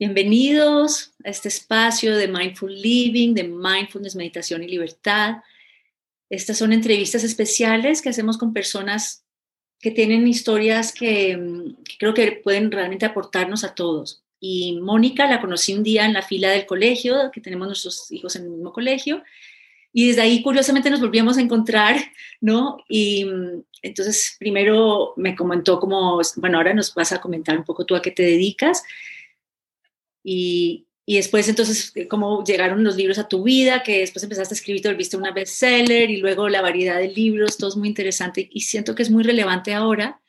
Bienvenidos a este espacio de Mindful Living, de Mindfulness, Meditación y Libertad. Estas son entrevistas especiales que hacemos con personas que tienen historias que, que, creo que pueden realmente aportarnos a todos. Y Mónica la conocí un día en la fila del colegio, que tenemos nuestros hijos en el mismo colegio, y desde ahí curiosamente nos volvíamos a encontrar, ¿no? Y entonces primero me comentó como, bueno, ahora nos vas a comentar un poco tú a qué te dedicas. Y, y después entonces cómo llegaron los libros a tu vida, que después empezaste a escribir, te volviste una bestseller y luego la variedad de libros, todo es muy interesante y siento que es muy relevante ahora,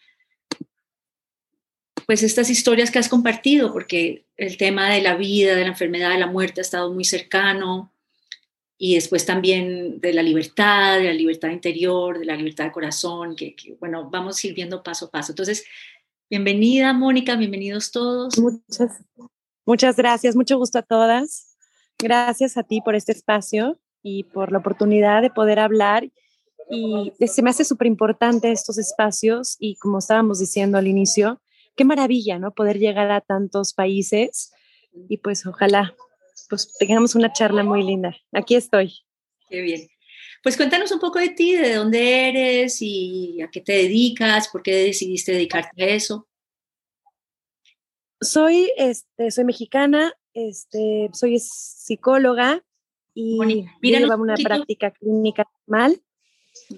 pues estas historias que has compartido, porque el tema de la vida, de la enfermedad, de la muerte ha estado muy cercano y después también de la libertad, de la libertad interior, de la libertad de corazón, que, que bueno, vamos a ir viendo paso a paso. Entonces, bienvenida Mónica, bienvenidos todos. Muchas Muchas gracias, mucho gusto a todas. Gracias a ti por este espacio y por la oportunidad de poder hablar. Y se me hace súper importante estos espacios y como estábamos diciendo al inicio, qué maravilla, ¿no? Poder llegar a tantos países y pues ojalá pues tengamos una charla muy linda. Aquí estoy. Qué bien. Pues cuéntanos un poco de ti, de dónde eres y a qué te dedicas, por qué decidiste dedicarte a eso. Soy, este, soy mexicana, este, soy psicóloga y llevaba una práctica clínica normal.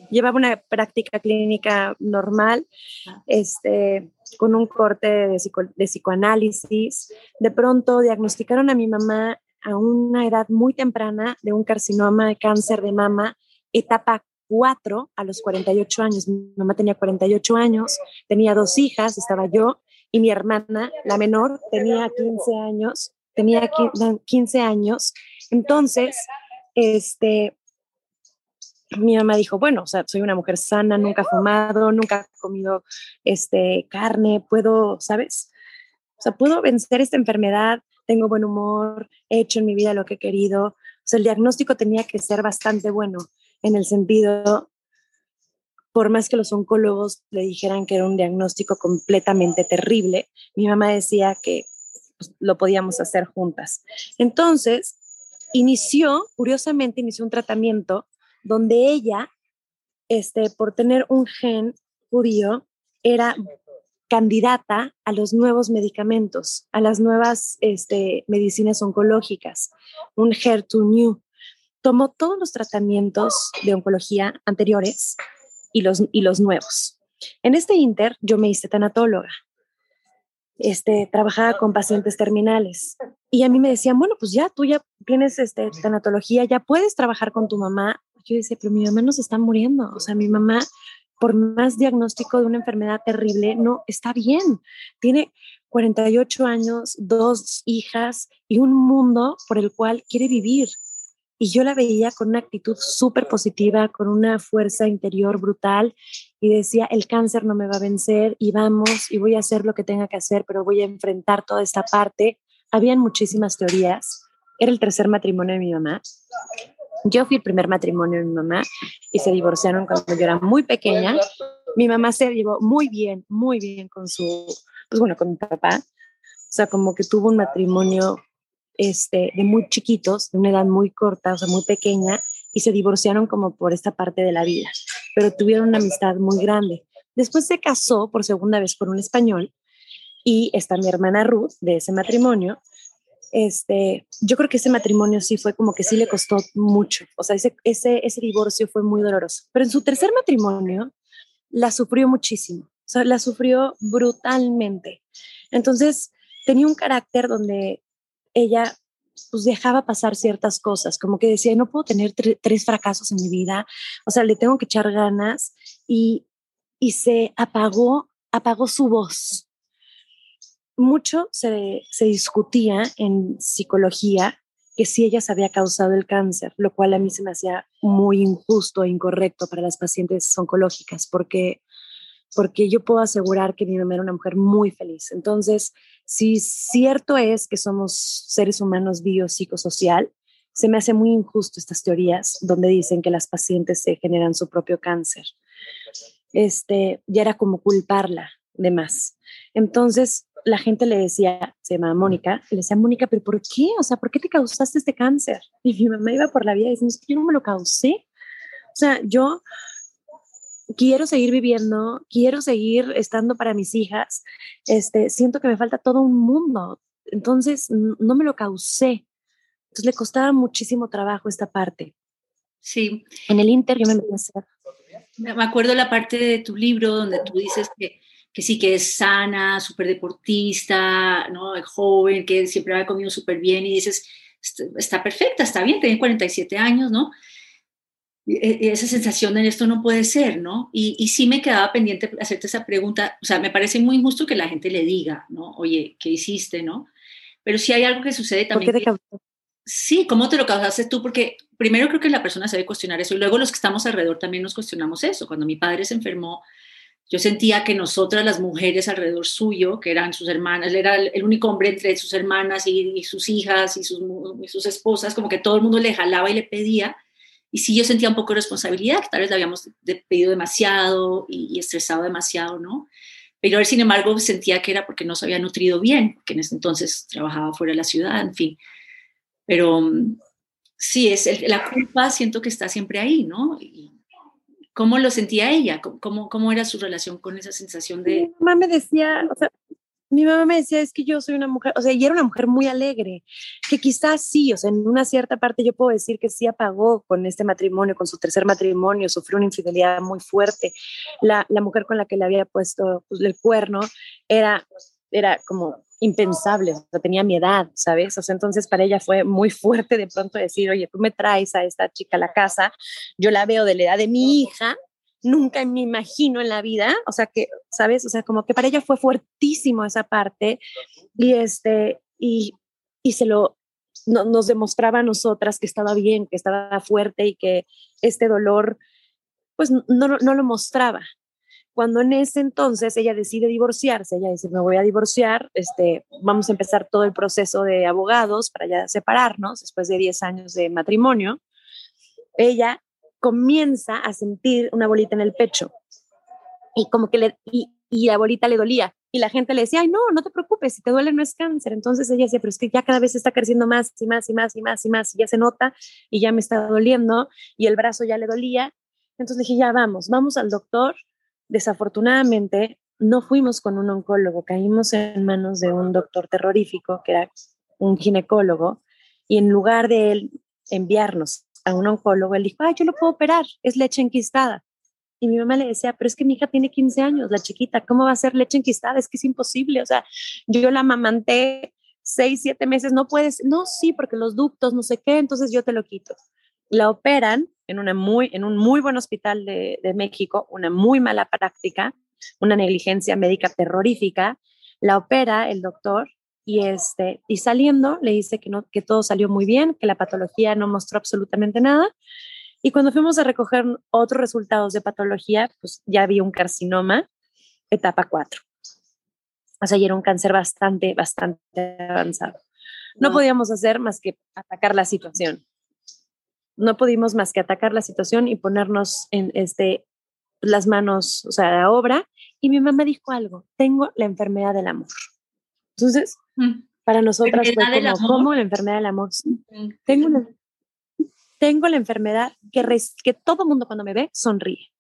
Llevaba una práctica clínica normal, este, con un corte de, de psicoanálisis. De pronto diagnosticaron a mi mamá a una edad muy temprana de un carcinoma de cáncer de mama, etapa 4 a los 48 años. Mi mamá tenía 48 años, tenía dos hijas, estaba yo y mi hermana, la menor, tenía 15 años, tenía 15 años. Entonces, este, mi mamá dijo, bueno, o sea, soy una mujer sana, nunca he fumado, nunca he comido este, carne, puedo, ¿sabes? O sea, puedo vencer esta enfermedad, tengo buen humor, he hecho en mi vida lo que he querido. O sea, el diagnóstico tenía que ser bastante bueno en el sentido por más que los oncólogos le dijeran que era un diagnóstico completamente terrible, mi mamá decía que pues, lo podíamos hacer juntas. Entonces, inició, curiosamente, inició un tratamiento donde ella, este, por tener un gen judío, era candidata a los nuevos medicamentos, a las nuevas este, medicinas oncológicas, un HER2 New. Tomó todos los tratamientos de oncología anteriores y los, y los nuevos. En este inter yo me hice tanatóloga. Este, trabajaba con pacientes terminales y a mí me decían, bueno, pues ya tú ya tienes este, tanatología, ya puedes trabajar con tu mamá. Yo decía, pero mi mamá no se está muriendo. O sea, mi mamá, por más diagnóstico de una enfermedad terrible, no está bien. Tiene 48 años, dos hijas y un mundo por el cual quiere vivir y yo la veía con una actitud súper positiva, con una fuerza interior brutal y decía, el cáncer no me va a vencer y vamos y voy a hacer lo que tenga que hacer, pero voy a enfrentar toda esta parte. Habían muchísimas teorías. Era el tercer matrimonio de mi mamá. Yo fui el primer matrimonio de mi mamá y se divorciaron cuando yo era muy pequeña. Mi mamá se llevó muy bien, muy bien con su, pues bueno, con mi papá. O sea, como que tuvo un matrimonio este, de muy chiquitos, de una edad muy corta, o sea, muy pequeña, y se divorciaron como por esta parte de la vida, pero tuvieron una amistad muy grande. Después se casó por segunda vez con un español y está mi hermana Ruth de ese matrimonio. Este, yo creo que ese matrimonio sí fue como que sí le costó mucho, o sea, ese, ese, ese divorcio fue muy doloroso. Pero en su tercer matrimonio la sufrió muchísimo, o sea, la sufrió brutalmente. Entonces, tenía un carácter donde ella pues dejaba pasar ciertas cosas, como que decía, no puedo tener tres fracasos en mi vida, o sea, le tengo que echar ganas y, y se apagó, apagó su voz. Mucho se, se discutía en psicología que si ella se había causado el cáncer, lo cual a mí se me hacía muy injusto e incorrecto para las pacientes oncológicas, porque, porque yo puedo asegurar que mi mamá era una mujer muy feliz. Entonces, si cierto es que somos seres humanos biopsicosocial, se me hace muy injusto estas teorías donde dicen que las pacientes se generan su propio cáncer. Este, ya era como culparla de más. Entonces, la gente le decía, se llama Mónica, le decía, Mónica, pero ¿por qué? O sea, ¿por qué te causaste este cáncer? Y mi mamá iba por la vida diciendo, es que yo no me lo causé. O sea, yo quiero seguir viviendo, quiero seguir estando para mis hijas, este, siento que me falta todo un mundo, entonces no me lo causé. Entonces le costaba muchísimo trabajo esta parte. Sí. En el Inter yo me metí a hacer. Me acuerdo la parte de tu libro donde tú dices que, que sí que es sana, súper deportista, ¿no? joven, que siempre había comido súper bien y dices, está perfecta, está bien, tiene 47 años, ¿no? E, esa sensación de esto no puede ser, ¿no? Y, y sí me quedaba pendiente hacerte esa pregunta, o sea, me parece muy injusto que la gente le diga, ¿no? Oye, ¿qué hiciste, no? Pero sí hay algo que sucede también. ¿Por qué te sí, ¿cómo te lo causaste tú? Porque primero creo que la persona se debe cuestionar eso y luego los que estamos alrededor también nos cuestionamos eso. Cuando mi padre se enfermó, yo sentía que nosotras, las mujeres alrededor suyo, que eran sus hermanas, él era el único hombre entre sus hermanas y, sus hijas y sus, y sus esposas, como que todo el mundo le jalaba y le pedía y sí yo sentía un poco de responsabilidad, que tal vez le habíamos pedido demasiado y, estresado demasiado, ¿no? Pero sin embargo, sentía que era porque no se había nutrido bien, que en ese entonces trabajaba fuera de la ciudad, en fin. Pero mm, sí, es la culpa siento que está siempre ahí, ¿no? ¿Cómo lo sentía ella? ¿Cómo, ¿Cómo era su relación con esa sensación de...? Mi mamá me decía, mi mamá me decía, es que yo soy una mujer, o sea, y era una mujer muy alegre, que quizás sí, o sea, en una cierta parte yo puedo decir que sí apagó con este matrimonio, con su tercer matrimonio, sufrió una infidelidad muy fuerte. La, la mujer con la que le había puesto pues, el cuerno era, era como impensable, o sea, tenía mi edad, ¿sabes? O sea, entonces para ella fue muy fuerte de pronto decir, oye, tú me traes a esta chica a la casa, yo la veo de la edad de mi hija, nunca me imagino en la vida, o sea que, ¿sabes? O sea, como que para ella fue fuertísimo esa parte y este, y, y se lo, nos demostraba a nosotras que estaba bien, que estaba fuerte y que este dolor, pues no, no lo mostraba. Cuando en ese entonces ella decide divorciarse, ella dice, me voy a divorciar, este, vamos a empezar todo el proceso de abogados para ya separarnos después de 10 años de matrimonio, ella comienza a sentir una bolita en el pecho y como que le, y, la bolita le dolía. Y la gente le decía, ay, no, no te preocupes, si te duele no es cáncer. Entonces ella decía, pero es que ya cada vez está creciendo más y más y más y más y más, y ya se nota y ya me está doliendo y el brazo ya le dolía. Entonces dije, ya vamos, vamos al doctor. Desafortunadamente no fuimos con un oncólogo, caímos en manos de un doctor terrorífico que era un ginecólogo y en lugar de él enviarnos a un oncólogo, él dijo, ay, yo lo puedo operar, es leche enquistada. Y mi mamá le decía, pero es que mi hija tiene 15 años, la chiquita, ¿cómo va a ser leche enquistada? Es que es imposible, o sea, yo la mamanté seis, siete meses, no puedes, no, sí, porque los ductos, no sé qué, entonces yo te lo quito. La operan en, una muy, en un muy buen hospital de, de México, una muy mala práctica, una negligencia médica terrorífica, la opera el doctor y, este, y saliendo le dice que, no, que todo salió muy bien, que la patología no mostró absolutamente nada. Y cuando fuimos a recoger otros resultados de patología, pues ya había un carcinoma, etapa 4. O sea, ya era un cáncer bastante, bastante avanzado. No podíamos hacer más que atacar la situación. No pudimos más que atacar la situación y ponernos en este, las manos, o sea, a la obra. Y mi mamá dijo algo, tengo la enfermedad del amor. Entonces. Para nosotras fue como, ¿cómo la enfermedad del amor? Tengo, tengo la enfermedad que, que todo mundo cuando me ve sonríe.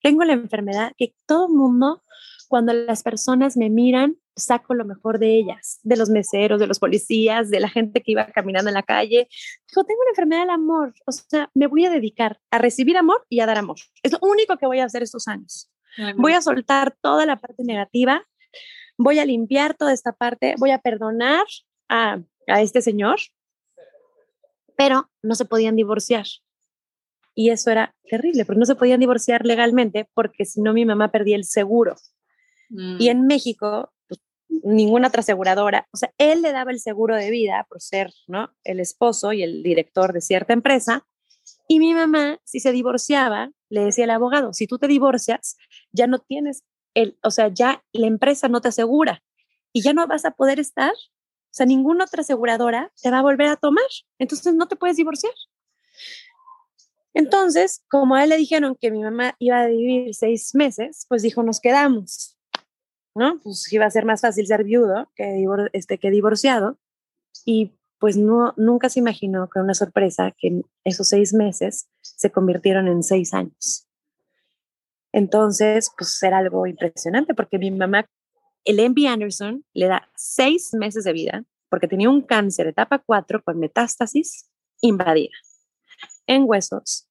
Tengo la enfermedad que todo mundo, cuando las personas me miran, saco lo mejor de ellas, de los meseros, de los policías, de la gente que iba caminando en la calle. Tengo una enfermedad del amor, o sea, me voy a dedicar a recibir amor y a dar amor. Es lo único que voy a hacer estos años. Voy a soltar toda la parte negativa voy a limpiar toda esta parte, voy a perdonar a, este señor, pero no se podían divorciar. Y eso era terrible, porque no se podían divorciar legalmente porque si no mi mamá perdía el seguro. Y en mm. México, pues, ninguna otra aseguradora, o sea, él le daba el seguro de vida por ser, ¿no? El esposo y el director de cierta empresa. Y mi mamá, si se divorciaba, le decía al abogado, si tú te divorcias, ya no tienes el, o sea, ya la empresa no te asegura y ya no vas a poder estar, o sea, ninguna otra aseguradora te va a volver a tomar, entonces no te puedes divorciar. Entonces, como a él le dijeron que mi mamá iba a vivir seis meses, pues dijo, nos quedamos. ¿no? Pues iba a ser más fácil ser viudo que, este, que divorciado. Y pues no, nunca se imaginó con una sorpresa que esos seis meses se convirtieron en seis años. Entonces, pues era algo impresionante porque mi mamá, el M.B. Anderson, le da seis meses de vida porque tenía un cáncer etapa 4 con metástasis invadida en huesos,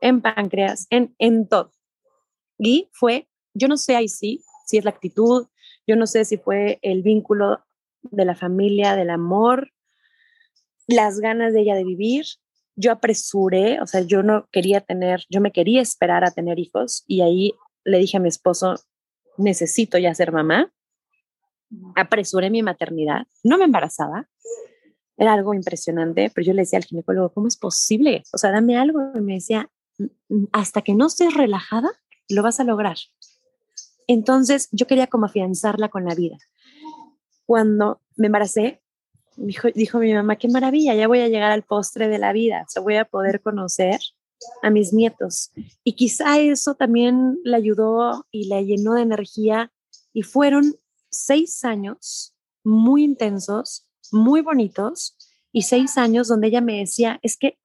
en páncreas, en, en todo. Y fue, yo no sé ahí sí, si es la actitud, yo no sé si fue el vínculo de la familia, del amor, las ganas de ella de vivir. Yo apresuré, o sea, yo no quería tener, yo me quería esperar a tener hijos y ahí le dije a mi esposo, necesito ya ser mamá. Apresuré mi maternidad, no me embarazaba, era algo impresionante, pero yo le decía al ginecólogo, ¿cómo es posible? O sea, dame algo. Y me decía, hasta que no estés relajada, lo vas a lograr. Entonces yo quería como afianzarla con la vida. Cuando me embaracé, dijo, dijo mi mamá, qué maravilla, ya voy a llegar al postre de la vida, o sea, voy a poder conocer a mis nietos. Y quizá eso también le ayudó y le llenó de energía. Y fueron seis años muy intensos, muy bonitos, y seis años donde ella me decía, es que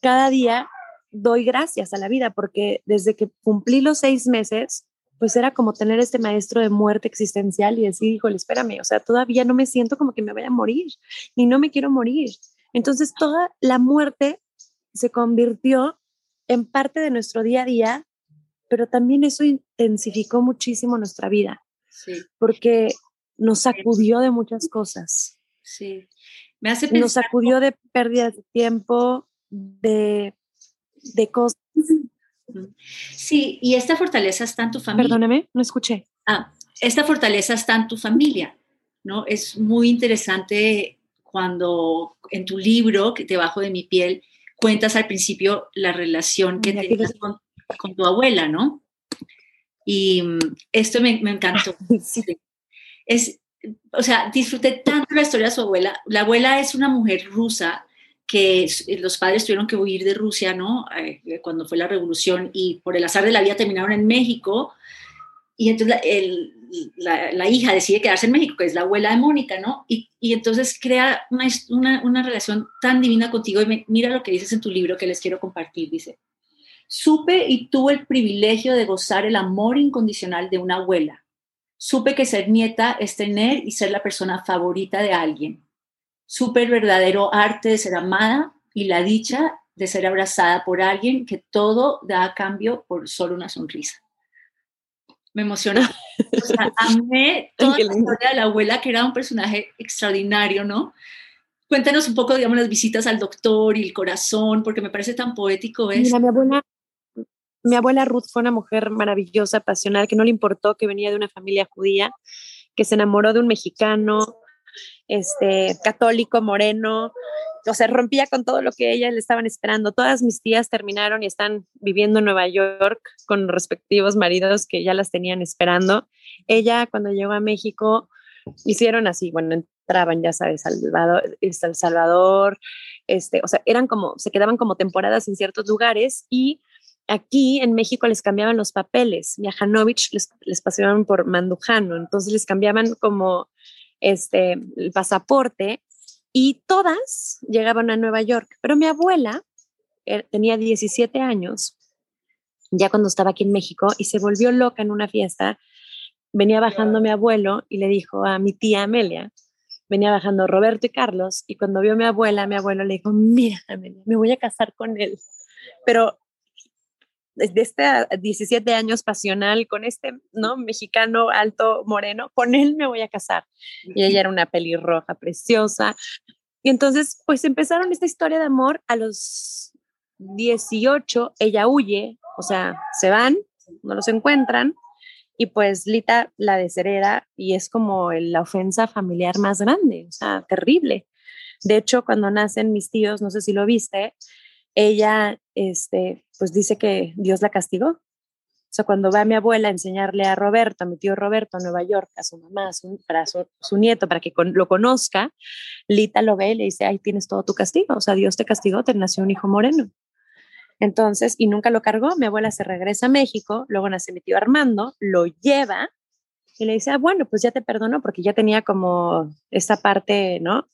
cada día doy gracias a la vida, porque desde que cumplí los seis meses, pues era como tener este maestro de muerte existencial y decir, híjole, espérame, o sea, todavía no me siento como que me vaya a morir y no me quiero morir. Entonces, toda la muerte se convirtió en parte de nuestro día a día, pero también eso intensificó muchísimo nuestra vida, porque nos sacudió de muchas cosas. Sí. Me hace pensar nos sacudió de pérdida de tiempo, de, de cosas Sí, y esta fortaleza está en tu familia. Perdóname, no escuché. Ah, esta fortaleza está en tu familia, ¿no? Es muy interesante cuando en tu libro, que debajo de mi piel, cuentas al principio la relación que tenías con, tu abuela, ¿no? Y mm, esto me, me encantó. Es, o sea, disfruté tanto la historia de su abuela. La abuela es una mujer rusa que eh, los padres tuvieron que huir de Rusia, ¿no? Eh, cuando fue la revolución y por el azar de la vida terminaron en México. Y entonces la, la, hija decide quedarse en México, que es la abuela de Mónica, ¿no? Y, y entonces crea una, una, una, relación tan divina contigo. Y mira lo que dices en tu libro que les quiero compartir. Dice, supe y tuve el privilegio de gozar el amor incondicional de una abuela. Supe que ser nieta es tener y ser la persona favorita de alguien súper verdadero arte de ser amada y la dicha de ser abrazada por alguien que todo da a cambio por solo una sonrisa. Me emociona. O sea, amé toda la historia de la abuela, que era un personaje extraordinario, ¿no? Cuéntanos un poco, digamos, las visitas al doctor y el corazón, porque me parece tan poético eso. mi abuela, mi abuela Ruth fue una mujer maravillosa, pasional, que no le importó que venía de una familia judía, que se enamoró de un mexicano, este, católico, moreno, o sea, rompía con todo lo que ellas le estaban esperando. Todas mis tías terminaron y están viviendo en Nueva York con respectivos maridos que ya las tenían esperando. Ella, cuando llegó a México, hicieron así, bueno, entraban, ya sabes, Salvador, El Salvador, este, o sea, eran como, se quedaban como temporadas en ciertos lugares y aquí en México les cambiaban los papeles Hanovich les, les pasaban por Mandujano, entonces les cambiaban como este, el pasaporte y todas llegaban a Nueva York. Pero mi abuela er, tenía 17 años, ya cuando estaba aquí en México, y se volvió loca en una fiesta. Venía bajando mi abuelo y le dijo a mi tía Amelia, venía bajando Roberto y Carlos, y cuando vio a mi abuela, mi abuelo le dijo, mira, Amelia, me voy a casar con él. Pero desde este 17 años pasional con este, ¿no? Mexicano alto, moreno, con él me voy a casar. Y ella era una pelirroja preciosa. Y entonces, pues empezaron esta historia de amor a los 18, ella huye, o sea, se van, no los encuentran, y pues Lita la deshereda y es como la ofensa familiar más grande, o sea, terrible. De hecho, cuando nacen mis tíos, no sé si lo viste, ella, este, pues dice que Dios la castigó. O sea, cuando va mi abuela a enseñarle a Roberto, a mi tío Roberto a Nueva York, a su mamá, a su, nieto, para que lo conozca, Lita lo ve y le dice, ahí tienes todo tu castigo. O sea, Dios te castigó, te nació un hijo moreno. Entonces, y nunca lo cargó, mi abuela se regresa a México, luego nace mi tío Armando, lo lleva Y le dice, ah, bueno, pues ya te perdono porque ya tenía como esta parte, ¿no?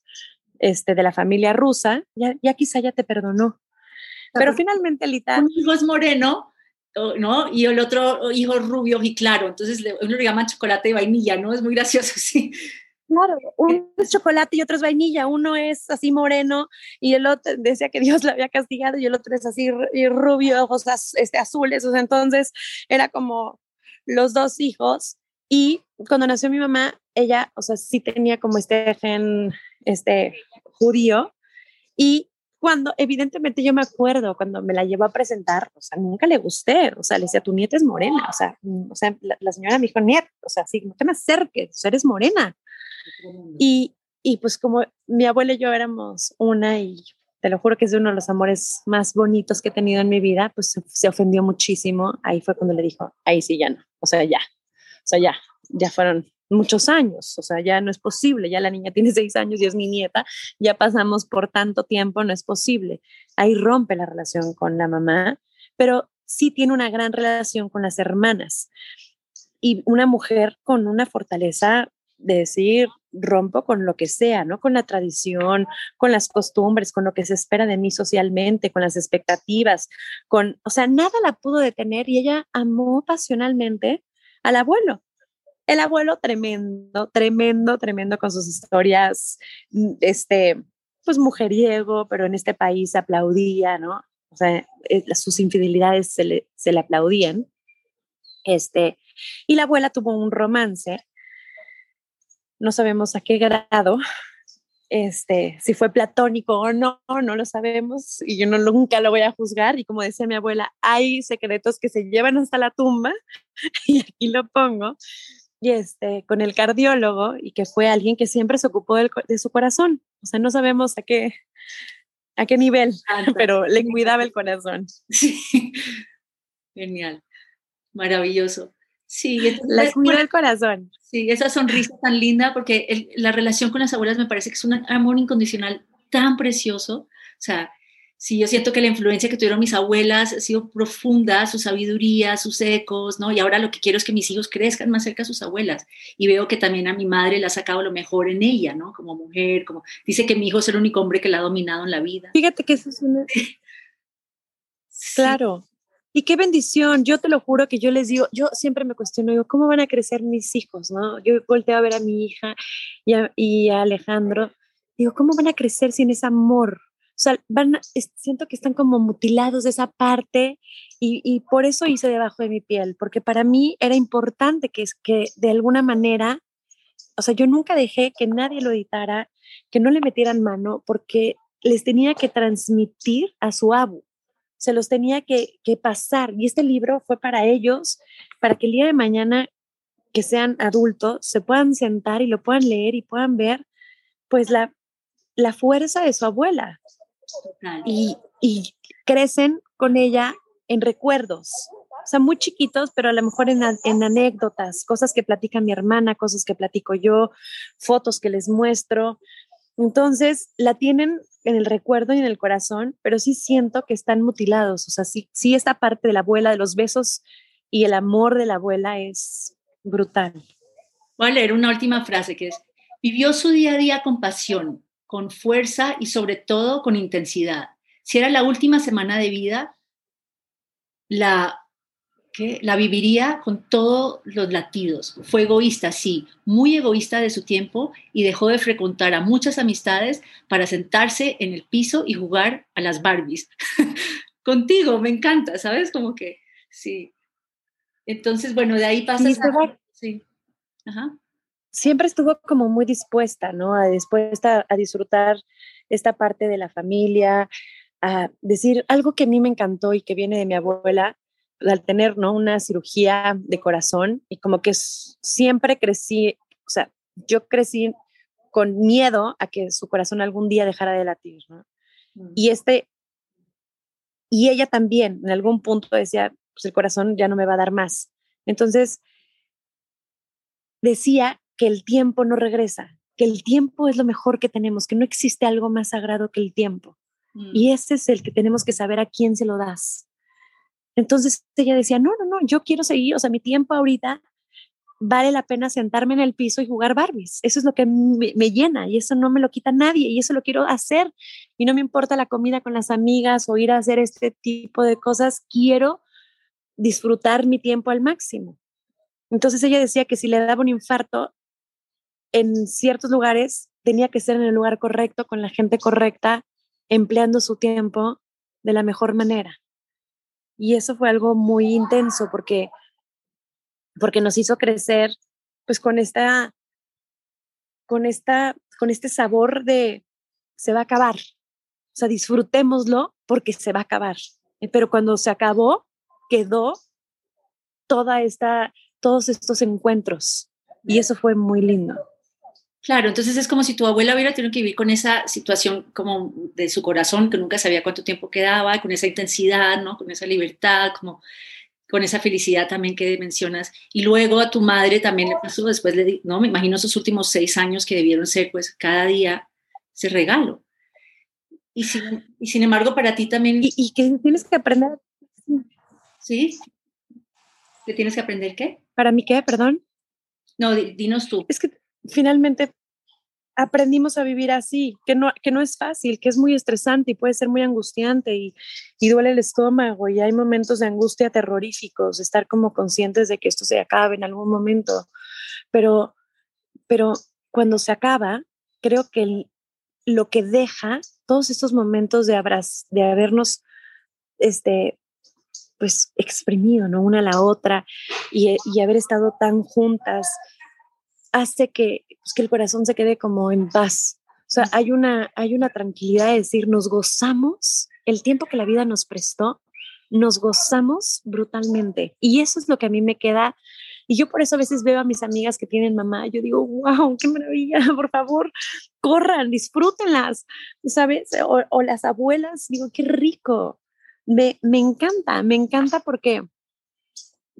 Este, de la familia rusa, ya, ya quizá ya te perdonó. Pero finalmente, Lita. Un hijo es moreno, ¿no? Y el otro hijo rubio y claro. Entonces uno le llama chocolate de vainilla, ¿no? Es muy gracioso, sí. Claro, uno es chocolate y otro es vainilla, uno es así moreno y el otro decía que Dios la había castigado y el otro es así rubio, ojos este, azules, o sea, entonces era como los dos hijos y cuando nació mi mamá, ella, o sea, sí tenía como este gen, este judío y cuando evidentemente yo me acuerdo cuando me la llevó a presentar, o sea, nunca le gusté, o sea, le decía, tu nieta es morena, o sea, o sea la, señora me dijo, nieta, o sea, sí, no te me acerques, eres morena. Y, y pues como mi abuela y yo éramos una y te lo juro que es uno de los amores más bonitos que he tenido en mi vida, pues se, ofendió muchísimo. Ahí fue cuando le dijo, ahí sí ya no, o sea, ya, o sea, ya, ya fueron muchos años, o sea, ya no es posible, ya la niña tiene seis años y es mi nieta, ya pasamos por tanto tiempo, no es posible. Ahí rompe la relación con la mamá, pero sí tiene una gran relación con las hermanas y una mujer con una fortaleza de decir, rompo con lo que sea, ¿no? Con la tradición, con las costumbres, con lo que se espera de mí socialmente, con las expectativas, con, o sea, nada la pudo detener y ella amó pasionalmente al abuelo. El abuelo tremendo, tremendo, tremendo con sus historias, mm, este, pues mujeriego, pero en este país aplaudía, ¿no? O sea, eh, sus infidelidades se le, se le aplaudían. Este, y la abuela tuvo un romance no sabemos a qué grado, este, si fue platónico o no, no lo sabemos y yo nunca lo voy a juzgar. Y como decía mi abuela, hay secretos que se llevan hasta la tumba y aquí lo pongo. Y este, con el cardiólogo y que fue alguien que siempre se ocupó de su corazón. O sea, no sabemos a qué, a qué nivel, pero le cuidaba el corazón. Sí. Genial, maravilloso. Sí, la cuida el corazón. Sí, esa sonrisa tan linda, porque la relación con las abuelas me parece que es un amor incondicional tan precioso. O sea, sí, yo siento que la influencia que tuvieron mis abuelas ha sido profunda, su sabiduría, sus ecos, ¿no? Y ahora lo que quiero es que mis hijos crezcan más cerca de sus abuelas. Y veo que también a mi madre le ha sacado lo mejor en ella, ¿no? Como mujer, como dice que mi hijo es el único hombre que la ha dominado en la vida. Fíjate que eso es una... Claro, y qué bendición, yo te lo juro que yo les digo, yo siempre me cuestiono, digo, ¿cómo van a crecer mis hijos? ¿no? Yo volteo a ver a mi hija y a, y Alejandro, digo, ¿cómo van a crecer sin ese amor? Sea, van, siento que están como mutilados de esa parte y, y, por eso hice debajo de mi piel, porque para mí era importante que, que de alguna manera, o sea, yo nunca dejé que nadie lo editara, que no le metieran mano, porque les tenía que transmitir a su abu se los tenía que, pasar. Y este libro fue para ellos, para que el día de mañana que sean adultos se puedan sentar y lo puedan leer y puedan ver pues la, la fuerza de su abuela. Y, y, crecen con ella en recuerdos. O sea, muy chiquitos, pero a lo mejor en, en anécdotas, cosas que platica mi hermana, cosas que platico yo, fotos que les muestro. Entonces, la tienen en el recuerdo y en el corazón, pero sí siento que están mutilados. O sea, sí, sí esta parte de la abuela, de los besos y el amor de la abuela es brutal. Voy a leer una última frase que es, vivió su día a día con pasión, con fuerza y sobre todo con intensidad. Si era la última semana de vida, la que la viviría con todos los latidos. Fue egoísta, sí, muy egoísta de su tiempo y dejó de frecuentar a muchas amistades para sentarse en el piso y jugar a las Barbies. Contigo, me encanta, ¿sabes? Como que, sí. Entonces, bueno, de ahí pasa Sí. Ajá. Siempre estuvo como muy dispuesta, ¿no? A, dispuesta a disfrutar esta parte de la familia, a decir algo que a mí me encantó y que viene de mi abuela, al tener ¿no? una cirugía de corazón y como que siempre crecí, o sea, yo crecí con miedo a que su corazón algún día dejara de latir, ¿no? Mm. Y este, y ella también en algún punto decía, pues el corazón ya no me va a dar más. Entonces, decía que el tiempo no regresa, que el tiempo es lo mejor que tenemos, que no existe algo más sagrado que el tiempo. Mm. Y ese es el que tenemos que saber a quién se lo das. Entonces ella decía, no, no, no, yo quiero seguir, o sea, mi tiempo ahorita vale la pena sentarme en el piso y jugar Barbies. Eso es lo que me, me, llena y eso no me lo quita nadie y eso lo quiero hacer. Y no me importa la comida con las amigas o ir a hacer este tipo de cosas. Quiero disfrutar mi tiempo al máximo. Entonces ella decía que si le daba un infarto en ciertos lugares, tenía que ser en el lugar correcto, con la gente correcta, empleando su tiempo de la mejor manera. Y eso fue algo muy intenso porque, porque nos hizo crecer pues con esta, con esta, con este sabor de se va a acabar. O sea, disfrutémoslo porque se va a acabar. Pero cuando se acabó, quedó toda esta, todos estos encuentros. Y eso fue muy lindo. Claro, entonces es como si tu abuela hubiera tenido que vivir con esa situación como de su corazón, que nunca sabía cuánto tiempo quedaba, con esa intensidad, ¿no? Con esa libertad, como con esa felicidad también que mencionas. Y luego a tu madre también le pasó, después le ¿no? Me imagino esos últimos seis años que debieron ser, pues, cada día ese regalo. Y sin, y sin embargo, para ti también... Y, que tienes que aprender... ¿Sí? ¿Que tienes que aprender qué? ¿Para mí qué? Perdón. No, dinos tú. Es que finalmente aprendimos a vivir así, que no, que no es fácil, que es muy estresante y puede ser muy angustiante y, y, duele el estómago y hay momentos de angustia terroríficos, estar como conscientes de que esto se acabe en algún momento, pero, pero cuando se acaba, creo que lo que deja todos estos momentos de, abraz, de habernos este, pues exprimido, ¿no? Una a la otra y, y haber estado tan juntas hace que, pues, que el corazón se quede como en paz. O sea, hay una, hay una tranquilidad de decir, nos gozamos el tiempo que la vida nos prestó, nos gozamos brutalmente. Y eso es lo que a mí me queda. Y yo por eso a veces veo a mis amigas que tienen mamá, yo digo, wow, qué maravilla, por favor, corran, disfrútenlas, ¿sabes? O, o las abuelas, digo, qué rico. Me, me encanta, me encanta porque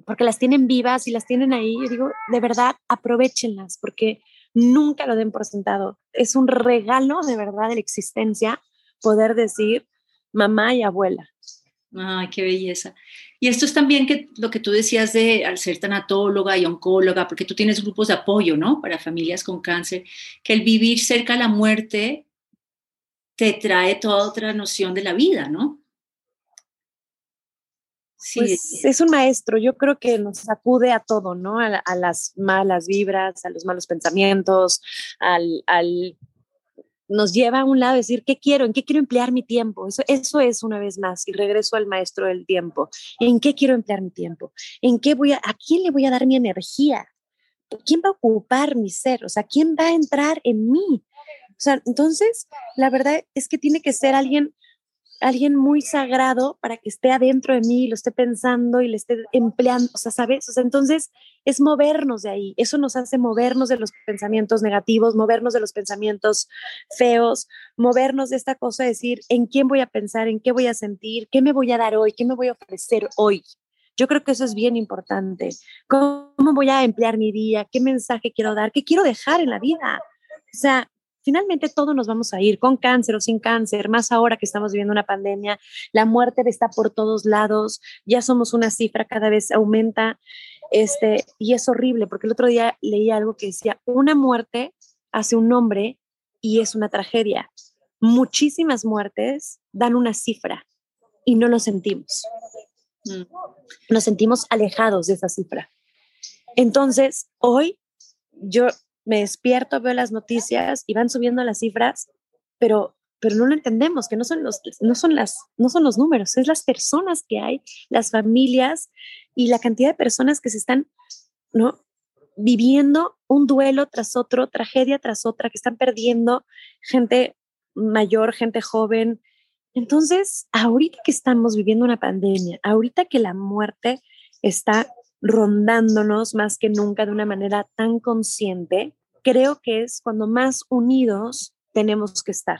porque las tienen vivas y las tienen ahí, yo digo, de verdad, aprovechenlas, porque nunca lo den por sentado. Es un regalo de verdad de la existencia poder decir mamá y abuela. Ay, qué belleza. Y esto es también que lo que tú decías de al ser tanatóloga y oncóloga, porque tú tienes grupos de apoyo, ¿no? Para familias con cáncer, que el vivir cerca a la muerte te trae toda otra noción de la vida, ¿no? Pues es un maestro, yo creo que nos acude a todo, ¿no? A, las malas vibras, a los malos pensamientos, al, al, nos lleva a un lado a decir, ¿qué quiero? ¿En qué quiero emplear mi tiempo? Eso, eso es una vez más, y regreso al maestro del tiempo. ¿En qué quiero emplear mi tiempo? ¿En qué voy a, a quién le voy a dar mi energía? ¿Quién va a ocupar mi ser? O sea, ¿quién va a entrar en mí? O sea, entonces, la verdad es que tiene que ser alguien alguien muy sagrado para que esté adentro de mí, lo esté pensando y le esté empleando, o sea, ¿sabes? O sea, entonces es movernos de ahí, eso nos hace movernos de los pensamientos negativos, movernos de los pensamientos feos, movernos de esta cosa, de decir, ¿en quién voy a pensar? ¿En qué voy a sentir? ¿Qué me voy a dar hoy? ¿Qué me voy a ofrecer hoy? Yo creo que eso es bien importante. ¿Cómo voy a emplear mi día? ¿Qué mensaje quiero dar? ¿Qué quiero dejar en la vida? O sea, finalmente todos nos vamos a ir, con cáncer o sin cáncer, más ahora que estamos viviendo una pandemia, la muerte está por todos lados, ya somos una cifra, cada vez aumenta, este, y es horrible, porque el otro día leí algo que decía, una muerte hace un nombre y es una tragedia. Muchísimas muertes dan una cifra y no lo sentimos. Mm. Nos sentimos alejados de esa cifra. Entonces, hoy yo me despierto, veo las noticias y van subiendo las cifras, pero, pero no lo entendemos, que no son, los, no, son las, no son los números, es las personas que hay, las familias y la cantidad de personas que se están ¿no? viviendo un duelo tras otro, tragedia tras otra, que están perdiendo gente mayor, gente joven. Entonces, ahorita que estamos viviendo una pandemia, ahorita que la muerte está rondándonos más que nunca de una manera tan consciente, creo que es cuando más unidos tenemos que estar.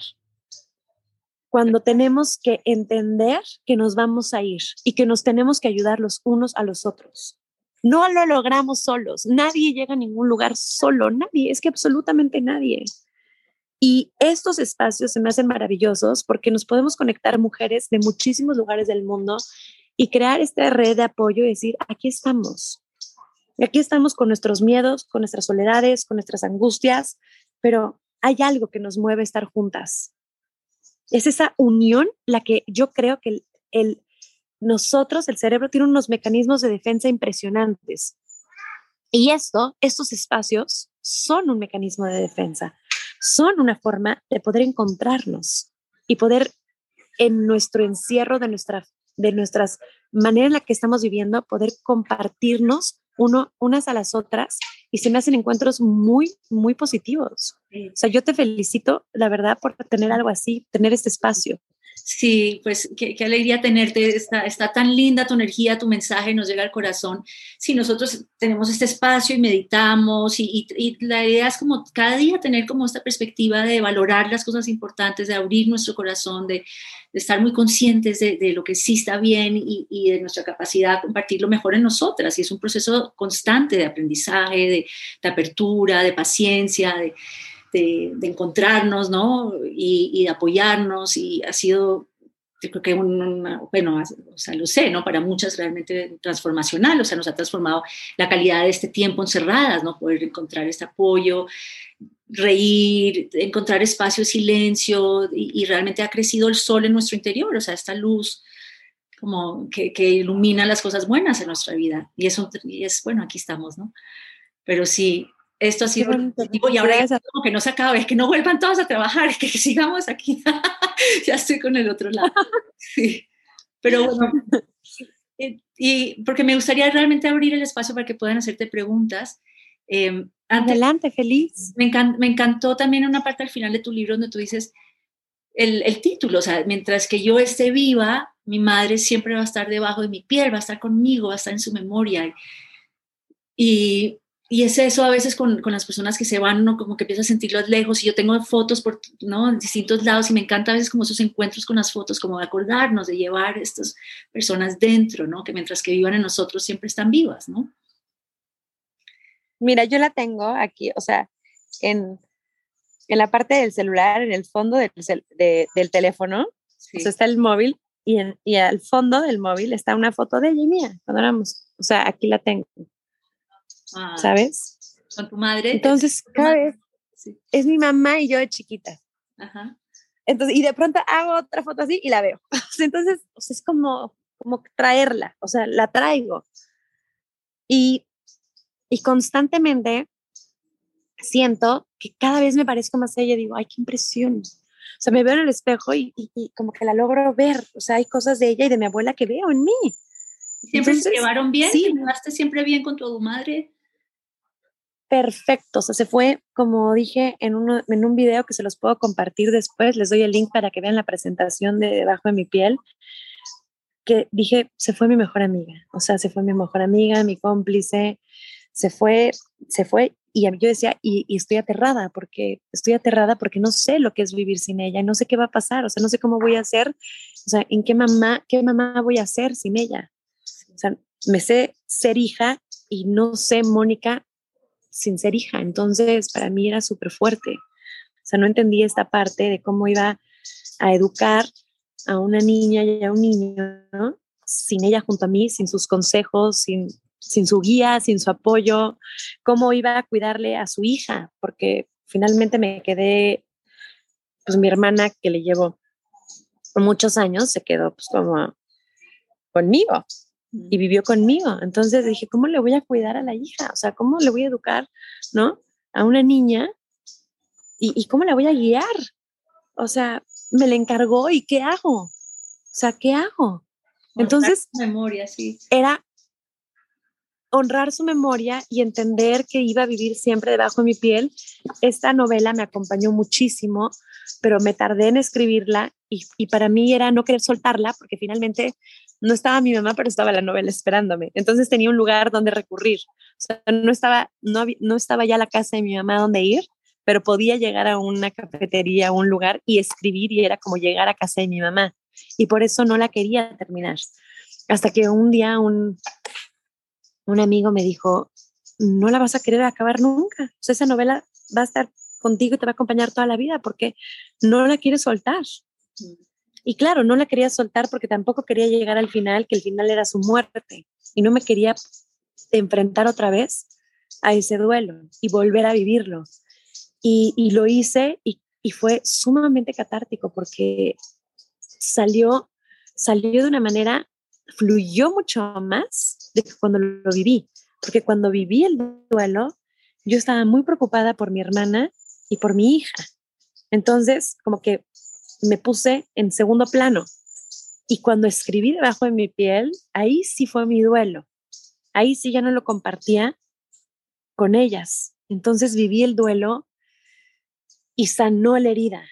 Cuando tenemos que entender que nos vamos a ir y que nos tenemos que ayudar los unos a los otros. No lo logramos solos. Nadie llega a ningún lugar solo. Nadie, es que absolutamente nadie. Y estos espacios se me hacen maravillosos porque nos podemos conectar mujeres de muchísimos lugares del mundo y crear esta red de apoyo y decir, aquí estamos. Aquí estamos con nuestros miedos, con nuestras soledades, con nuestras angustias, pero hay algo que nos mueve a estar juntas. Es esa unión la que yo creo que el, nosotros, el cerebro, tiene unos mecanismos de defensa impresionantes. Y esto, estos espacios son un mecanismo de defensa, son una forma de poder encontrarnos y poder en nuestro encierro de, nuestra, de nuestras maneras en la que estamos viviendo, poder compartirnos uno, unas a las otras y se me hacen encuentros muy, muy positivos. O sea, yo te felicito, la verdad, por tener algo así, tener este espacio. Sí, pues qué, alegría tenerte. Está, está, tan linda tu energía, tu mensaje nos llega al corazón. Si nosotros tenemos este espacio y meditamos y, la idea es como cada día tener como esta perspectiva de valorar las cosas importantes, de abrir nuestro corazón, de, estar muy conscientes de, lo que sí está bien y, de nuestra capacidad de compartir lo mejor en nosotras. Y es un proceso constante de aprendizaje, de apertura, de paciencia, de de, encontrarnos, ¿no? Y, de apoyarnos y ha sido, yo creo que una, bueno, o sea, lo sé, ¿no? Para muchas realmente transformacional, o sea, nos ha transformado la calidad de este tiempo encerradas, ¿no? Poder encontrar este apoyo, reír, encontrar espacio de silencio y, realmente ha crecido el sol en nuestro interior, o sea, esta luz como que, que ilumina las cosas buenas en nuestra vida. Y eso y es, bueno, aquí estamos, ¿no? Pero sí, esto ha sido positivo y ahora es como que no se acabe, que no vuelvan todos a trabajar, que sigamos aquí. ya estoy con el otro lado. Sí. Pero bueno, eh, y porque me gustaría realmente abrir el espacio para que puedan hacerte preguntas. Em, Adelante, feliz. Me, me, encantó también una parte al final de tu libro donde tú dices el, el, título, o sea, mientras que yo esté viva, mi madre siempre va a estar debajo de mi piel, va a estar conmigo, va a estar en su memoria. Y, y es eso a veces con, con, las personas que se van, uno como que empieza a sentirlos lejos y yo tengo fotos por ¿no? en distintos lados y me encanta a veces como esos encuentros con las fotos, como de acordarnos, de llevar estas personas dentro, ¿no? que mientras que vivan en nosotros siempre están vivas. ¿no? Mira, yo la tengo aquí, o sea, en, en la parte del celular, en el fondo del, del teléfono, o sea, está el móvil y, en, y al fondo del móvil está una foto de ella y mía, cuando éramos, o sea, aquí la tengo. Ah, ¿sabes? Con tu madre. Entonces, cada vez es mi mamá y yo de chiquita. Ajá. Entonces, y de pronto hago otra foto así y la veo. Entonces, es como, como traerla, o sea, la traigo. Y, y constantemente siento que cada vez me parezco más a ella, digo, ay, qué impresión. O sea, me veo en el espejo y, y, como que la logro ver. O sea, hay cosas de ella y de mi abuela que veo en mí. ¿Siempre se llevaron bien? Sí. ¿Te siempre bien con tu madre? Perfecto. O sea, se fue, como dije en, uno, en un video que se los puedo compartir después, les doy el link para que vean la presentación de Debajo de mi piel, que dije, se fue mi mejor amiga. O sea, se fue mi mejor amiga, mi cómplice, se fue, se fue. Y yo decía, y, estoy aterrada, porque estoy aterrada porque no sé lo que es vivir sin ella, no sé qué va a pasar, o sea, no sé cómo voy a hacer, o sea, en qué mamá, qué mamá voy a ser sin ella. O sea, me sé ser hija y no sé, Mónica, sin ser hija. Entonces, para mí era súper fuerte. O sea, no entendía esta parte de cómo iba a educar a una niña y a un niño sin ella junto a mí, sin sus consejos, sin, sin su guía, sin su apoyo, cómo iba a cuidarle a su hija, porque finalmente me quedé, pues mi hermana que le llevo muchos años, se quedó pues como conmigo, y vivió conmigo. Entonces dije, ¿cómo le voy a cuidar a la hija? O sea, ¿cómo le voy a educar, ¿no? A una niña y, cómo la voy a guiar. O sea, me le encargó y ¿qué hago? O sea, ¿qué hago? Entonces, memoria, sí. Era honrar su memoria y entender que iba a vivir siempre debajo de mi piel. Esta novela me acompañó muchísimo, pero me tardé en escribirla y, y, para mí era no querer soltarla porque finalmente no estaba mi mamá, pero estaba la novela esperándome. Entonces tenía un lugar donde recurrir. No estaba, no, no estaba ya la casa de mi mamá donde ir, pero podía llegar a una cafetería, a un lugar y escribir y era como llegar a casa de mi mamá. Y por eso no la quería terminar. Hasta que un día un, un amigo me dijo, no la vas a querer acabar nunca. Esa novela va a estar contigo y te va a acompañar toda la vida porque no la quieres soltar. Y claro, no la quería soltar porque tampoco quería llegar al final, que el final era su muerte. Y no me quería enfrentar otra vez a ese duelo y volver a vivirlo. Y, lo hice y, fue sumamente catártico porque salió, salió de una manera, fluyó mucho más de cuando lo viví. Porque cuando viví el duelo, yo estaba muy preocupada por mi hermana y por mi hija. Entonces, como que me puse en segundo plano. Y cuando escribí debajo de mi piel, ahí sí fue mi duelo. Ahí sí ya no lo compartía con ellas. Entonces viví el duelo y sanó la herida.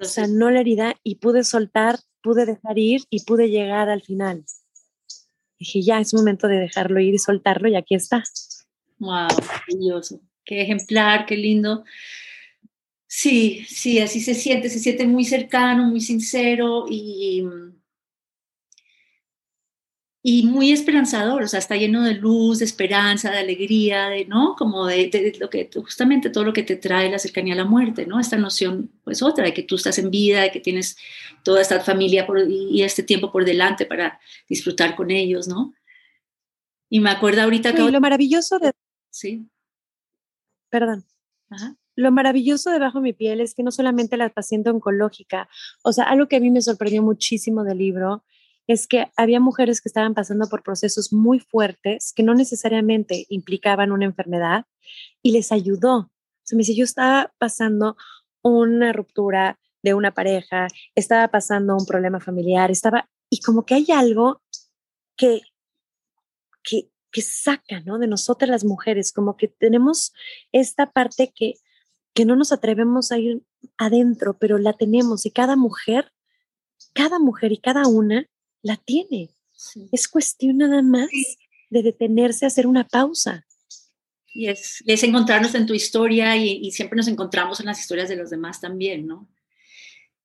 Sanó la herida y pude soltar, pude dejar ir y pude llegar al final. Dije, ya es momento de dejarlo ir y soltarlo y aquí está. Wow, maravilloso. Qué ejemplar, qué lindo. Sí, sí, así se siente, se siente muy cercano, muy sincero y, y muy esperanzador, o sea, está lleno de luz, de esperanza, de alegría, de, ¿no? Como de, lo que, justamente todo lo que te trae la cercanía a la muerte, ¿no? Esta noción, pues otra, de que tú estás en vida, de que tienes toda esta familia y este tiempo por delante para disfrutar con ellos, ¿no? Y me acuerdo ahorita que... lo maravilloso de... Sí. Perdón. Lo maravilloso de Bajo mi piel es que no solamente la paciente oncológica, o sea, algo que a mí me sorprendió muchísimo del libro es que había mujeres que estaban pasando por procesos muy fuertes que no necesariamente implicaban una enfermedad y les ayudó. O sea, me dice, yo estaba pasando una ruptura de una pareja, estaba pasando un problema familiar, estaba, y como que hay algo que, que, que saca, ¿no? De nosotras las mujeres, como que tenemos esta parte que, que no nos atrevemos a ir adentro, pero la tenemos y cada mujer, cada mujer y cada una la tiene. Es cuestión nada más de detenerse a hacer una pausa. Y es, es encontrarnos en tu historia y, siempre nos encontramos en las historias de los demás también, ¿no?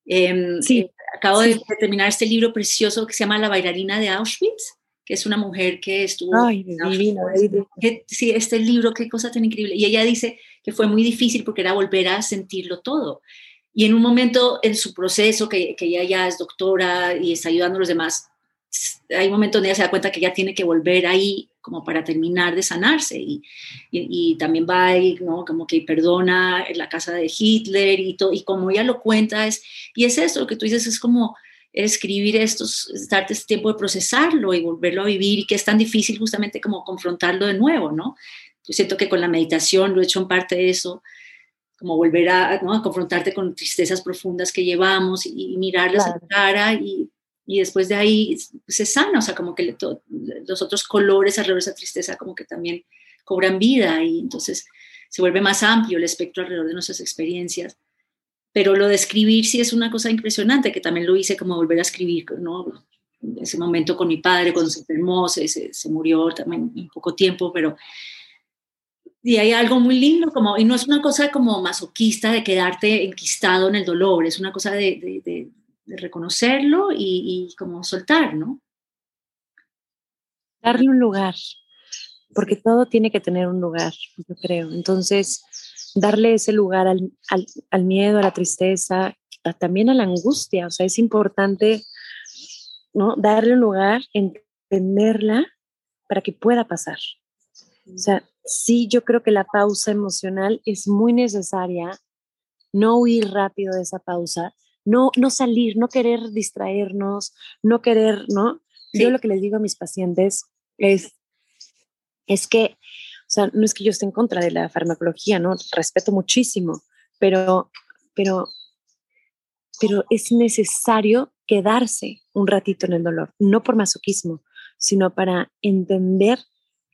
Em, sí. Eh, acabo de terminar este libro precioso que se llama La bailarina de Auschwitz que es una mujer que estuvo... Ay, divina, sí, este libro, qué cosa tan increíble. Y ella dice que fue muy difícil porque era volver a sentirlo todo. Y en un momento en su proceso, que, que ella ya es doctora y está ayudando a los demás, hay un momento donde ella se da cuenta que ella tiene que volver ahí como para terminar de sanarse y, y, también va ahí, ¿no? Como que perdona en la casa de Hitler y todo, y como ella lo cuenta es, y es eso, lo que tú dices es como escribir esto, darte este tiempo de procesarlo y volverlo a vivir y que es tan difícil justamente como confrontarlo de nuevo, ¿no? Yo siento que con la meditación lo he hecho en parte de eso, como volver a, ¿no? a confrontarte con tristezas profundas que llevamos y, mirarlas a la cara y, y, después de ahí se sana, o sea, como que los otros colores alrededor de esa tristeza como que también cobran vida y entonces se vuelve más amplio el espectro alrededor de nuestras experiencias pero lo de escribir sí es una cosa impresionante, que también lo hice como volver a escribir, ¿no? Ese momento con mi padre cuando se enfermó, se, se, murió también en poco tiempo, pero... Y hay algo muy lindo, como, y no es una cosa como masoquista de quedarte enquistado en el dolor, es una cosa de, de, de, reconocerlo y, y como soltar, ¿no? Darle un lugar, porque todo tiene que tener un lugar, yo creo. Entonces, darle ese lugar al, al, miedo, a la tristeza, también a la angustia. O sea, es importante ¿no? darle un lugar, entenderla para que pueda pasar. O sea, sí, yo creo que la pausa emocional es muy necesaria, no huir rápido de esa pausa, no, no salir, no querer distraernos, no querer, ¿no? Yo lo que les digo a mis pacientes es, es que o sea, no es que yo esté en contra de la farmacología, ¿no? Respeto muchísimo, pero, pero, pero es necesario quedarse un ratito en el dolor, no por masoquismo, sino para entender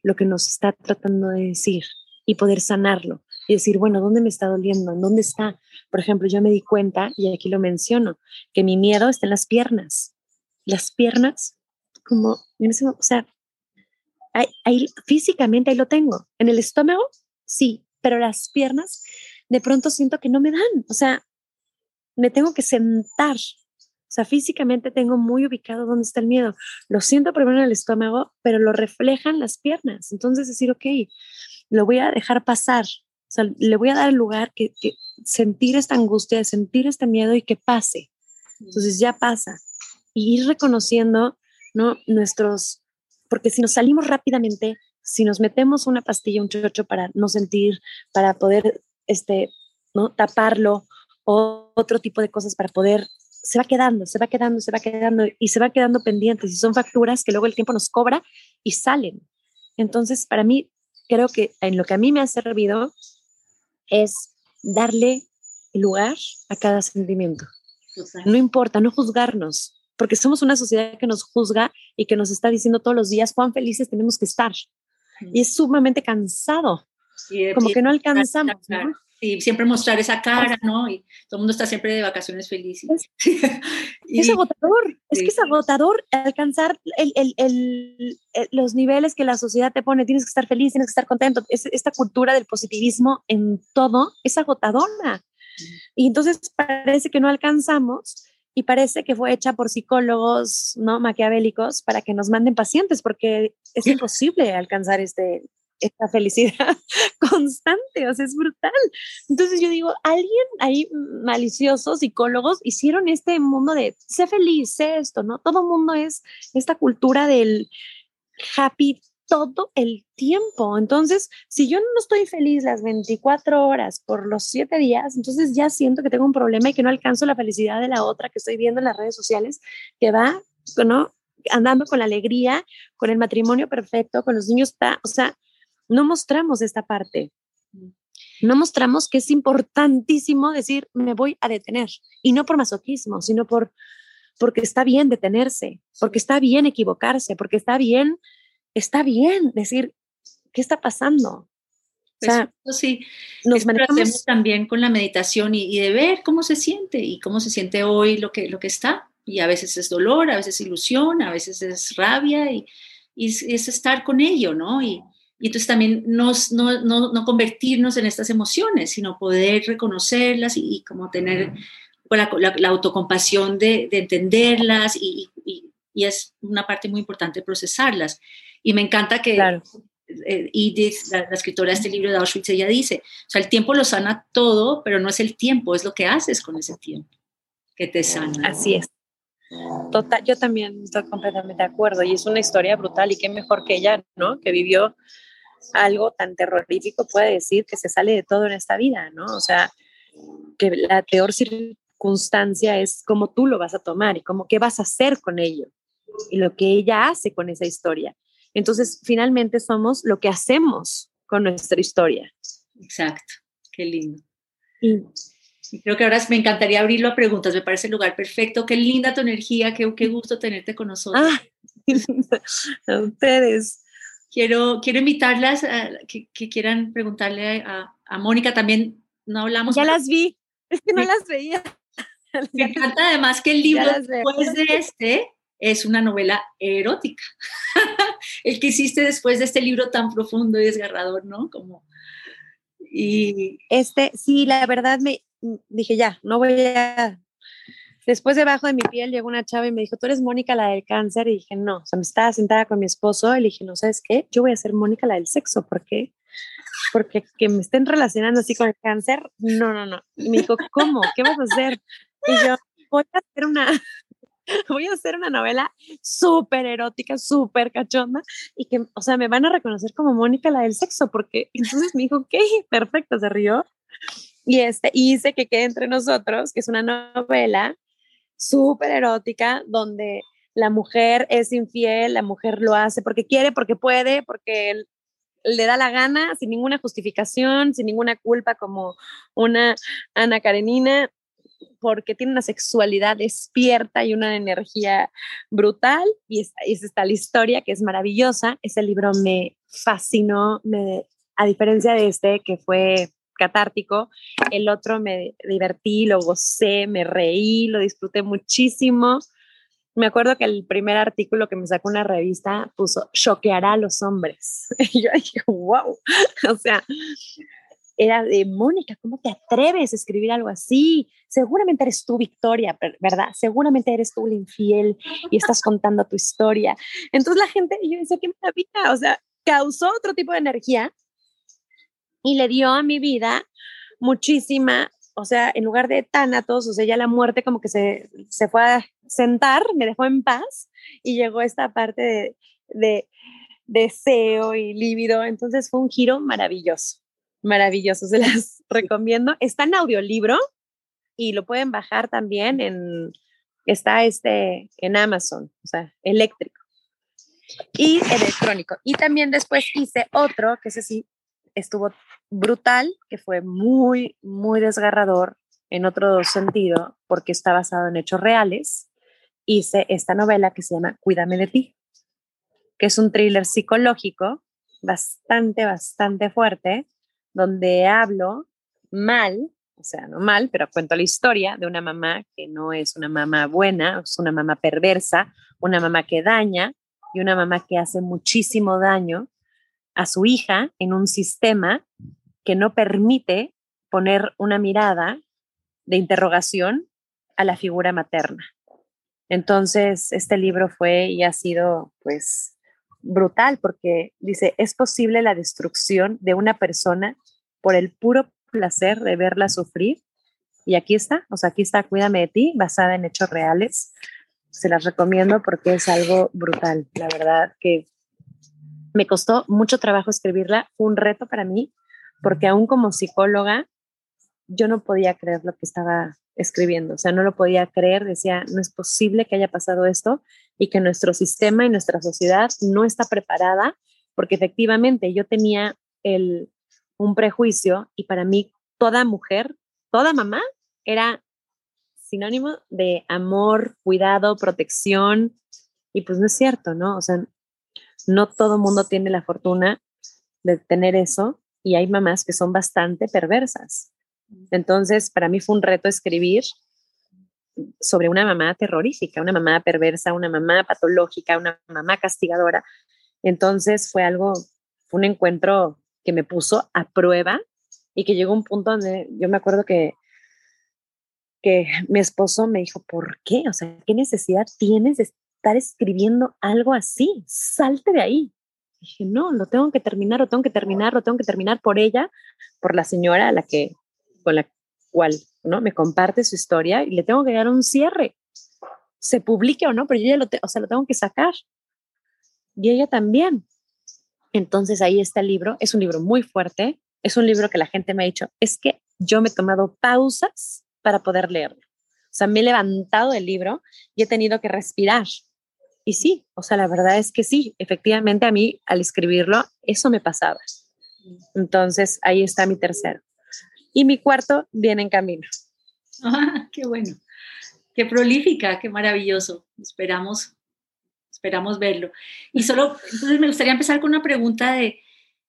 lo que nos está tratando de decir y poder sanarlo y decir, bueno, ¿dónde me está doliendo? ¿Dónde está? Por ejemplo, yo me di cuenta, y aquí lo menciono, que mi miedo está en las piernas. Las piernas, como, o sea, ahí, físicamente ahí lo tengo. En el estómago, sí, pero las piernas de pronto siento que no me dan. O sea, me tengo que sentar. O sea, físicamente tengo muy ubicado dónde está el miedo. Lo siento primero en el estómago, pero lo reflejan las piernas. Entonces decir, ok, lo voy a dejar pasar. O sea, le voy a dar el lugar que, que sentir esta angustia, sentir este miedo y que pase. Entonces ya pasa. Y ir reconociendo, ¿no? Nuestros, porque si nos salimos rápidamente, si nos metemos una pastilla, un chocho para no sentir, para poder este, ¿no? taparlo o otro tipo de cosas para poder, se va quedando, se va quedando, se va quedando y se va quedando pendientes y son facturas que luego el tiempo nos cobra y salen. Entonces, para mí, creo que en lo que a mí me ha servido es darle lugar a cada sentimiento. No importa, no juzgarnos, porque somos una sociedad que nos juzga y que nos está diciendo todos los días cuán felices tenemos que estar. Y es sumamente cansado, como que no alcanzamos. Y siempre mostrar esa cara, ¿no? Y todo el mundo está siempre de vacaciones felices. Es, agotador, es que es agotador alcanzar los niveles que la sociedad te pone. Tienes que estar feliz, tienes que estar contento. esta cultura del positivismo en todo es agotadora. Y entonces parece que no alcanzamos y parece que fue hecha por psicólogos no maquiavélicos para que nos manden pacientes porque es imposible alcanzar este esta felicidad constante, o sea, es brutal. Entonces yo digo, alguien ahí maliciosos, psicólogos, hicieron este mundo de sé feliz, sé esto, ¿no? Todo mundo es esta cultura del happy todo el tiempo. Entonces, si yo no estoy feliz las 24 horas por los 7 días, entonces ya siento que tengo un problema y que no alcanzo la felicidad de la otra que estoy viendo en las redes sociales, que va, ¿no? Andando con la alegría, con el matrimonio perfecto, con los niños, o sea, no mostramos esta parte. No mostramos que es importantísimo decir, me voy a detener. Y no por masoquismo, sino por porque está bien detenerse, porque está bien equivocarse, porque está bien está bien decir, ¿qué está pasando? O pues sea, sí, nos manejamos también con la meditación y, de ver cómo se siente y cómo se siente hoy lo que, lo que está. Y a veces es dolor, a veces es ilusión, a veces es rabia y, es estar con ello, ¿no? Y, entonces también nos, no, no, no, convertirnos en estas emociones, sino poder reconocerlas y, como tener la, la, autocompasión de, de entenderlas y, y, es una parte muy importante procesarlas. Y me encanta que claro. Eh, Edith, la, escritora de este libro de Auschwitz, ella dice, o sea, el tiempo lo sana todo, pero no es el tiempo, es lo que haces con ese tiempo que te sana. Así es. Total, yo también estoy completamente de acuerdo y es una historia brutal y qué mejor que ella, ¿no? Que vivió algo tan terrorífico puede decir que se sale de todo en esta vida, ¿no? O sea, que la peor circunstancia es cómo tú lo vas a tomar y cómo qué vas a hacer con ello y lo que ella hace con esa historia. Entonces, finalmente somos lo que hacemos con nuestra historia. Exacto, qué lindo. Y, creo que ahora me encantaría abrirlo a preguntas, me parece el lugar perfecto. Qué linda tu energía, qué, qué gusto tenerte con nosotros. Ah, a ustedes. Quiero, quiero invitarlas a que, quieran preguntarle a, a, Mónica también. No hablamos. Ya las vi, es que no las veía. Me encanta además que el libro después de este es una novela erótica. el que hiciste después de este libro tan profundo y desgarrador, ¿no? Como, y... Este, sí, la verdad me dije, ya, no voy a... Después debajo de mi piel llegó una chava y me dijo, tú eres Mónica la del cáncer. Y dije, no, o sea, me estaba sentada con mi esposo y dije, no, ¿sabes qué? Yo voy a ser Mónica la del sexo. ¿Por qué? Porque que me estén relacionando así con el cáncer, no, no, no. Y me dijo, ¿cómo? ¿Qué vas a hacer? Y yo, voy a hacer una, voy a hacer una novela súper erótica, súper cachonda y que, o sea, me van a reconocer como Mónica la del sexo, porque entonces me dijo, ok, perfecto, se rió. Y este, hice que quede entre nosotros, que es una novela súper erótica, donde la mujer es infiel, la mujer lo hace porque quiere, porque puede, porque le da la gana, sin ninguna justificación, sin ninguna culpa, como una Ana Karenina, porque tiene una sexualidad despierta y una energía brutal. Y es, es esta la historia que es maravillosa. Ese libro me fascinó, me, a diferencia de este que fue catártico, el otro me divertí, lo gocé, me reí, lo disfruté muchísimo. Me acuerdo que el primer artículo que me sacó una revista puso, choqueará a los hombres. Y yo dije, wow, o sea, era de Mónica, ¿cómo te atreves a escribir algo así? Seguramente eres tú, Victoria, ¿verdad? Seguramente eres tú la infiel y estás contando tu historia. Entonces la gente, yo decía, qué maravilla, o sea, causó otro tipo de energía y le dio a mi vida muchísima, o sea, en lugar de tánatos, o sea, ya la muerte como que se, se fue a sentar, me dejó en paz y llegó esta parte de, de deseo y lívido. Entonces fue un giro maravilloso, maravilloso. Se las recomiendo. Está en audiolibro y lo pueden bajar también en, está este, en Amazon, o sea, eléctrico y electrónico. Y también después hice otro, que ese sí estuvo brutal, que fue muy, muy desgarrador en otro sentido, porque está basado en hechos reales. Hice esta novela que se llama Cuídame de ti, que es un thriller psicológico bastante, bastante fuerte, donde hablo mal, o sea, no mal, pero cuento la historia de una mamá que no es una mamá buena, es una mamá perversa, una mamá que daña y una mamá que hace muchísimo daño a su hija en un sistema que no permite poner una mirada de interrogación a la figura materna. Entonces, este libro fue y ha sido, pues, brutal porque dice, es posible la destrucción de una persona por el puro placer de verla sufrir. Y aquí está, o sea, aquí está Cuídame de ti, basada en hechos reales. Se las recomiendo porque es algo brutal. La verdad que me costó mucho trabajo escribirla, fue un reto para mí, porque aún como psicóloga, yo no podía creer lo que estaba escribiendo, o sea, no lo podía creer, decía, no es posible que haya pasado esto y que nuestro sistema y nuestra sociedad no está preparada, porque efectivamente yo tenía el, un prejuicio y para mí toda mujer, toda mamá era sinónimo de amor, cuidado, protección, y pues no es cierto, ¿no? O sea, no todo mundo tiene la fortuna de tener eso y hay mamás que son bastante perversas. Entonces, para mí fue un reto escribir sobre una mamá terrorífica, una mamá perversa, una mamá patológica, una mamá castigadora. Entonces fue algo, fue un encuentro que me puso a prueba y que llegó un punto donde yo me acuerdo que, que mi esposo me dijo, ¿por qué? O sea, ¿qué necesidad tienes de estar escribiendo algo así? Salte de ahí. dije, no, lo tengo que terminar, lo tengo que terminar, lo tengo que terminar por ella, por la señora a la que, con la cual ¿no? me comparte su historia y le tengo que dar un cierre. Se publique o no, pero yo ya lo, o sea, lo tengo que sacar. Y ella también. Entonces ahí está el libro. Es un libro muy fuerte. Es un libro que la gente me ha dicho, es que yo me he tomado pausas para poder leerlo. O sea, me he levantado del libro y he tenido que respirar. Y sí, o sea, la verdad es que sí, efectivamente a mí al escribirlo, eso me pasaba. Entonces ahí está mi tercero. Y mi cuarto viene en camino. Ah, qué bueno. Qué prolífica, qué maravilloso. Esperamos esperamos verlo. Y solo, entonces me gustaría empezar con una pregunta de,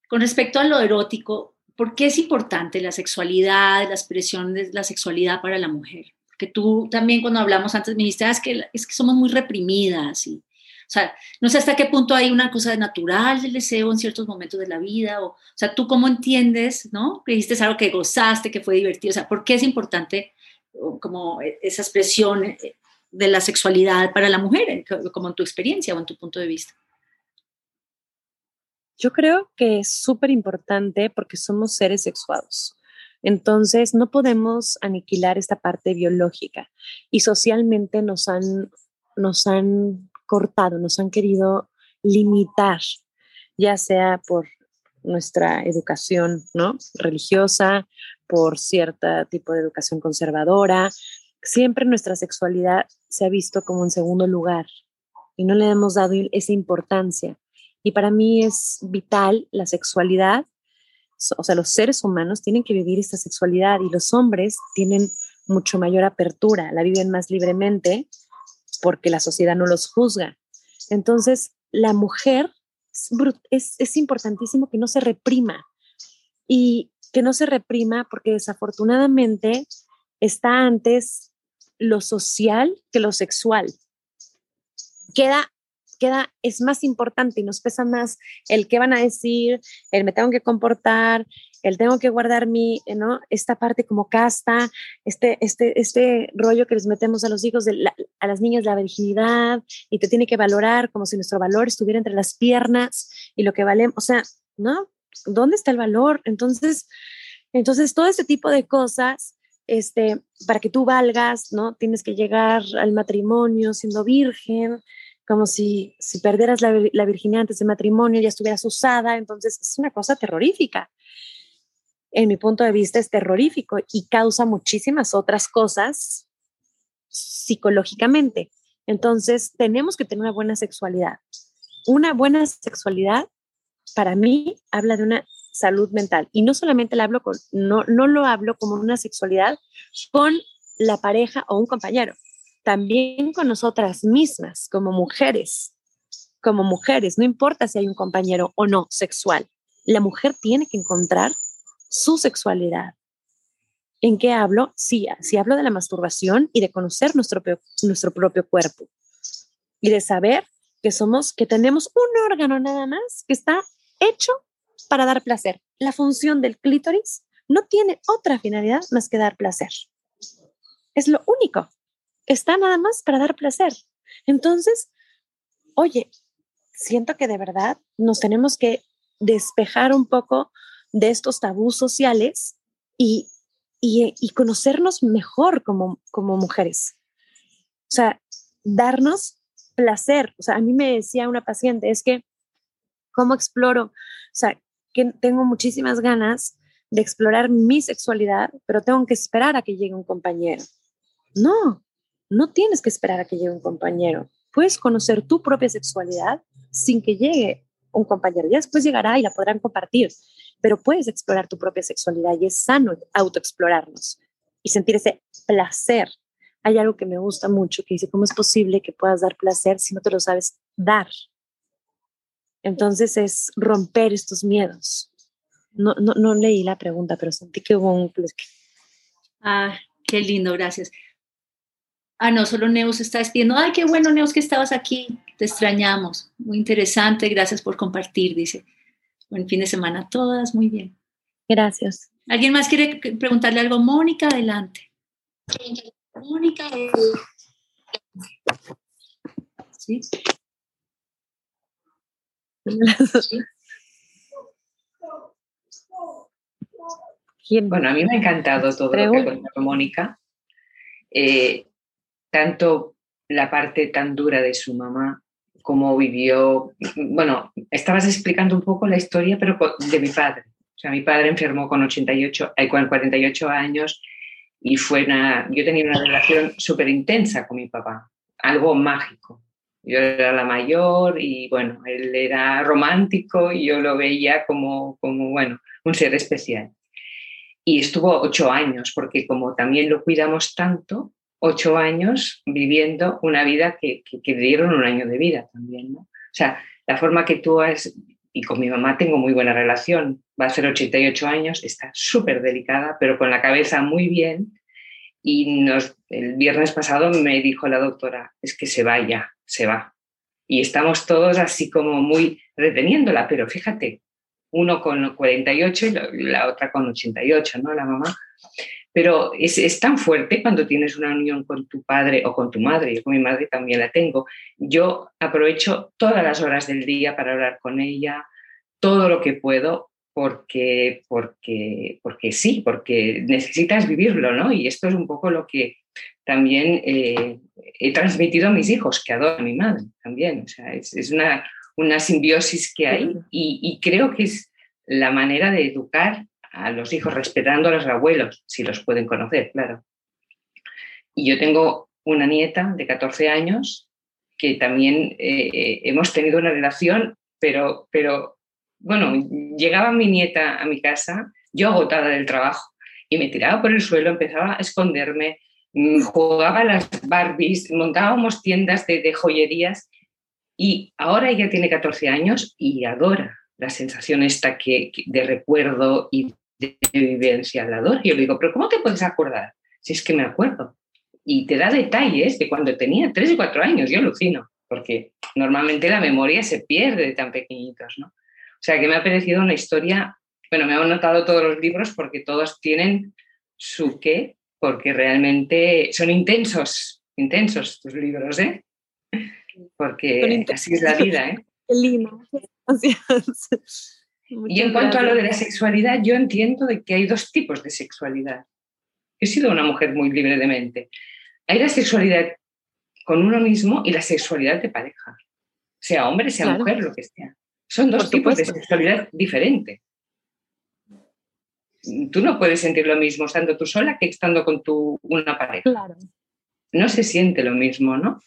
con respecto a lo erótico, ¿por qué es importante la sexualidad, la expresión de la sexualidad para la mujer? Que tú también cuando hablamos antes me dijiste, ah, es, que, es que somos muy reprimidas y, sea, no sé hasta qué punto hay una cosa natural del deseo en ciertos momentos de la vida, o, o sea, tú cómo entiendes, ¿no? Que dijiste algo que gozaste, que fue divertido, o sea, ¿por qué es importante como esa expresión eh, de la sexualidad para la mujer, como en tu experiencia o en tu punto de vista? Yo creo que es súper importante porque somos seres sexuados. Entonces, no podemos aniquilar esta parte biológica y socialmente nos han, nos han cortado, nos han querido limitar, ya sea por nuestra educación ¿no? religiosa, por cierto tipo de educación conservadora, siempre nuestra sexualidad se ha visto como en segundo lugar y no le hemos dado esa importancia. Y para mí es vital la sexualidad, o sea, los seres humanos tienen que vivir esta sexualidad y los hombres tienen mucho mayor apertura, la viven más libremente porque la sociedad no los juzga. Entonces, la mujer es, es importantísimo que no se reprima y que no se reprima porque desafortunadamente está antes lo social que lo sexual. Queda, queda, es más importante y nos pesa más el qué van a decir, el me tengo que comportar, el tengo que guardar mi, ¿no? Esta parte como casta, este, este, este rollo que les metemos a los hijos, de a las niñas la virginidad y te tiene que valorar como si nuestro valor estuviera entre las piernas y lo que valemos, o sea, ¿no? ¿Dónde está el valor? Entonces, entonces todo este tipo de cosas este, para que tú valgas, ¿no? Tienes que llegar al matrimonio siendo virgen, como si, si perdieras la, la virginidad antes del matrimonio, ya estuvieras usada, entonces es una cosa terrorífica. En mi punto de vista es terrorífico y causa muchísimas otras cosas psicológicamente. Entonces, tenemos que tener una buena sexualidad. Una buena sexualidad, para mí, habla de una salud mental. Y no solamente la hablo con, no, no lo hablo como una sexualidad con la pareja o un compañero, también con nosotras mismas, como mujeres. Como mujeres, no importa si hay un compañero o no sexual, la mujer tiene que encontrar su sexualidad. ¿En qué hablo? Sí, sí hablo de la masturbación y de conocer nuestro, nuestro propio cuerpo y de saber que somos, que tenemos un órgano nada más que está hecho para dar placer. La función del clítoris no tiene otra finalidad más que dar placer. Es lo único. Está nada más para dar placer. Entonces, oye, siento que de verdad nos tenemos que despejar un poco de estos tabús sociales y, y, conocernos mejor como, como mujeres. O sea, darnos placer. O sea, a mí me decía una paciente, es que, ¿cómo exploro? O sea, que tengo muchísimas ganas de explorar mi sexualidad, pero tengo que esperar a que llegue un compañero. No, no tienes que esperar a que llegue un compañero. Puedes conocer tu propia sexualidad sin que llegue un compañero. Ya después llegará y la podrán compartir, pero puedes explorar tu propia sexualidad y es sano autoexplorarnos y sentir ese placer. Hay algo que me gusta mucho que dice, ¿cómo es posible que puedas dar placer si no te lo sabes dar? Entonces es romper estos miedos. No, no, no leí la pregunta, pero sentí que hubo un... Ah, qué lindo, gracias. Ah, no, solo Neus está despidiendo. Ay, qué bueno, Neus, que estabas aquí. Te extrañamos. Muy interesante. Gracias por compartir, dice. Buen fin de semana a todas. Muy bien. Gracias. ¿Alguien más quiere preguntarle algo? Mónica, adelante. Mónica. ¿Sí? Bueno, a mí me ha encantado todo lo que ha contado Mónica. Eh, tanto la parte tan dura de su mamá, como vivió, bueno, estabas explicando un poco la historia, pero de mi padre. O sea, mi padre enfermó con 88, eh, con 48 años y fue una, yo tenía una relación súper intensa con mi papá, algo mágico. Yo era la mayor y bueno, él era romántico y yo lo veía como, como bueno, un ser especial. Y estuvo ocho años, porque como también lo cuidamos tanto, ocho años viviendo una vida que, que, dieron un año de vida también, ¿no? O sea, la forma que tú has, y con mi mamá tengo muy buena relación, va a ser 88 años, está súper delicada, pero con la cabeza muy bien. Y nos, el viernes pasado me dijo la doctora, es que se vaya, se va. Y estamos todos así como muy reteniéndola, pero fíjate, uno con 48 y la otra con 88, ¿no? La mamá. Pero es, tan fuerte cuando tienes una unión con tu padre o con tu madre, yo con mi madre también la tengo. Yo aprovecho todas las horas del día para hablar con ella, todo lo que puedo, porque, porque, porque sí, porque necesitas vivirlo, ¿no? Y esto es un poco lo que también eh, he transmitido a mis hijos, que adoro a mi madre también. O sea, es, una, una simbiosis que hay y, y creo que es la manera de educar a los hijos, respetando a los abuelos, si los pueden conocer, claro. Y yo tengo una nieta de 14 años que también eh, hemos tenido una relación, pero, pero bueno, llegaba mi nieta a mi casa, yo agotada del trabajo, y me tiraba por el suelo, empezaba a esconderme, mm, jugaba a las Barbies, montábamos tiendas de, joyerías, y ahora ella tiene 14 años y adora la sensación esta que, de recuerdo y de vivencia al lado. Y yo le digo, pero ¿cómo te puedes acordar? Si es que me acuerdo. Y te da detalles de cuando tenía tres y cuatro años, yo alucino, porque normalmente la memoria se pierde de tan pequeñitos, ¿no? O sea que me ha parecido una historia, bueno, me han notado todos los libros porque todos tienen su qué, porque realmente son intensos, intensos tus libros, ¿eh? Porque así es la vida, ¿eh? Qué lindo. Y en cuanto a lo de la sexualidad, yo entiendo de que hay dos tipos de sexualidad. He sido una mujer muy libre de mente. Hay la sexualidad con uno mismo y la sexualidad de pareja. Sea hombre, sea mujer, lo que sea. Son dos tipos de sexualidad diferente. Tú no puedes sentir lo mismo estando tú sola que estando con tu, una pareja. Claro. No se siente lo mismo, ¿no?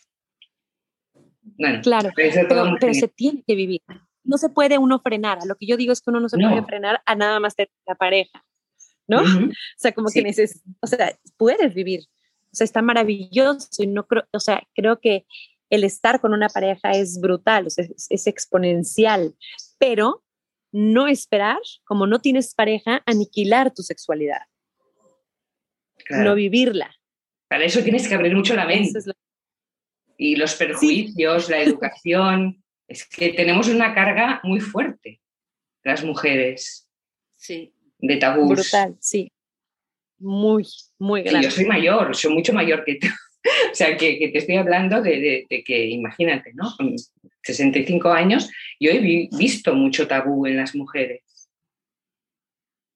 Bueno, claro, pero, se tiene que vivir. No se puede uno frenar. A lo que yo digo es que uno no se puede frenar a nada más de la pareja, ¿no? O sea, como que neces o sea, puedes vivir. O sea, está maravilloso y no creo, o sea, creo que el estar con una pareja es brutal, o sea, es, exponencial, pero no esperar, como no tienes pareja, aniquilar tu sexualidad. No vivirla. Para eso tienes que abrir mucho la mente. Y los perjuicios, la educación. Es que tenemos una carga muy fuerte, las mujeres. Sí. De tabús. Brutal, sí. Muy, muy grande. yo soy mayor, soy mucho mayor que tú. o sea, que, te estoy hablando de, que, imagínate, ¿no? Con 65 años, yo he visto mucho tabú en las mujeres.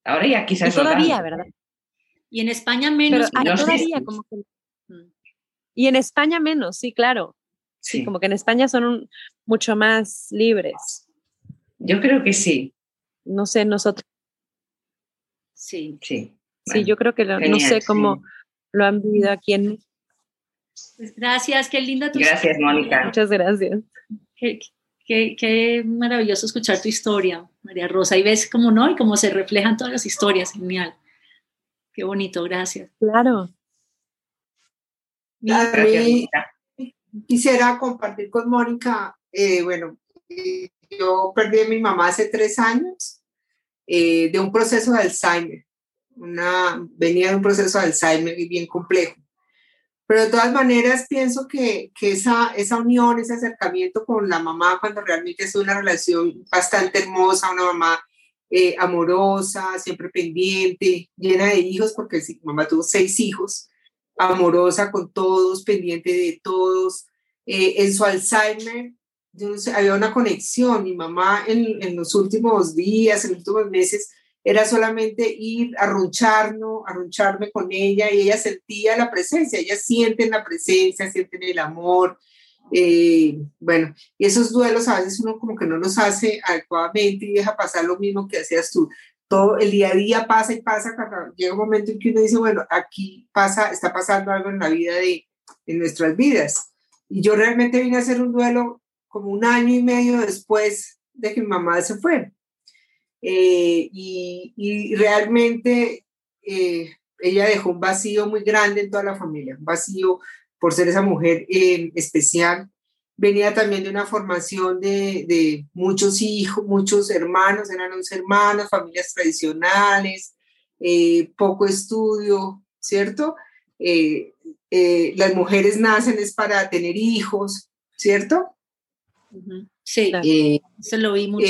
Ahora ya quizás... Y todavía, ¿verdad? Y en España menos. todavía como que... Y en España menos, sí, claro. Sí. Como que en España son mucho más libres. Yo creo que sí. No sé, nosotros. Sí. Sí. sí, yo creo que no sé cómo lo han vivido aquí en pues gracias, qué linda tu Gracias, Mónica. Muchas gracias. Qué, maravilloso escuchar tu historia, María Rosa. Y ves cómo no, y cómo se reflejan todas las historias. Genial. Qué bonito, gracias. Claro. quisiera compartir con Mónica, eh, bueno, eh, yo perdí a mi mamá hace tres años eh, de un proceso de Alzheimer. Una, venía de un proceso de Alzheimer bien complejo. Pero de todas maneras pienso que, que esa, esa unión, ese acercamiento con la mamá, cuando realmente es una relación bastante hermosa, una mamá amorosa, siempre pendiente, llena de hijos, porque mi mamá tuvo seis hijos, amorosa con todos, pendiente de todos. En su Alzheimer, había una conexión. Mi mamá en, en, los últimos días, en los últimos meses, era solamente ir a runcharnos, a runcharme con ella y ella sentía la presencia, ella siente la presencia, siente el amor. Eh, bueno, y esos duelos a veces uno como que no los hace adecuadamente y deja pasar lo mismo que hacías tú. Todo el día a día pasa y pasa, llega un momento en que uno dice, bueno, aquí pasa, está pasando algo en la vida de en nuestras vidas. Y yo realmente vine a hacer un duelo como un año y medio después de que mi mamá se fue. Eh, y, realmente eh, ella dejó un vacío muy grande en toda la familia, un vacío por ser esa mujer eh, especial. Venía también de una formación de, de, muchos hijos, muchos hermanos, eran 11 hermanos, familias tradicionales, poco estudio, ¿cierto? las mujeres nacen es para tener hijos, ¿cierto? Sí, eso lo vi mucho.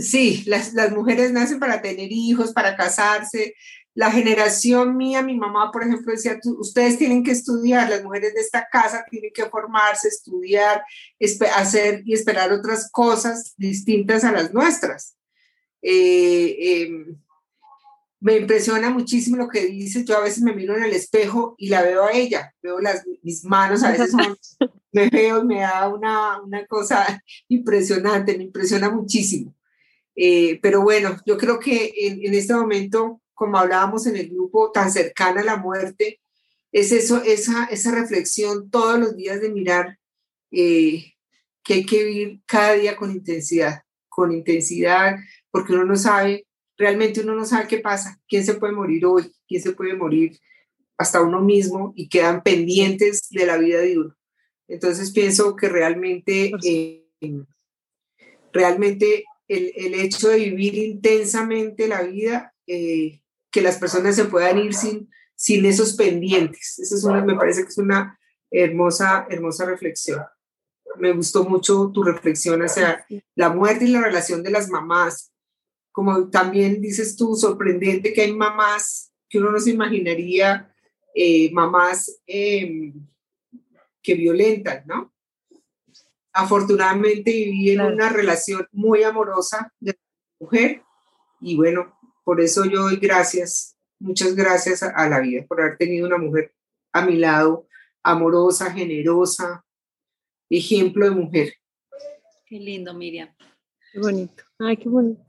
Sí, las, mujeres nacen para tener hijos, para casarse. La generación mía, mi mamá, por ejemplo, decía, ustedes tienen que estudiar, las mujeres de esta casa tienen que formarse, estudiar, hacer y esperar otras cosas distintas a las nuestras. Eh, em, me impresiona muchísimo lo que dice. Yo a veces me miro en el espejo y la veo a ella, veo las, mis manos, a veces me veo y me da una, una cosa impresionante, me impresiona muchísimo. Eh, pero bueno, yo creo que en, este momento, como hablábamos en el grupo, tan cercana a la muerte, es eso, esa, esa reflexión todos los días de mirar eh, que hay que vivir cada día con intensidad, con intensidad, porque uno no sabe, realmente uno no sabe qué pasa, quién se puede morir hoy, quién se puede morir hasta uno mismo y quedan pendientes de la vida de uno. Entonces pienso que realmente, eh, realmente el, hecho de vivir intensamente la vida, eh, que las personas se puedan ir sin, sin esos pendientes. Eso es una, me parece que es una hermosa, hermosa reflexión. Me gustó mucho tu reflexión hacia la muerte y la relación de las mamás. Como también dices tú, sorprendente que hay mamás que uno no se imaginaría, eh, mamás em, que violentan, ¿no? afortunadamente viví en una relación muy amorosa de mujer y bueno, por eso yo doy gracias, muchas gracias a, la vida por haber tenido una mujer a mi lado amorosa, generosa, ejemplo de mujer. Qué lindo, Miriam. Qué bonito. Ay, qué bonito.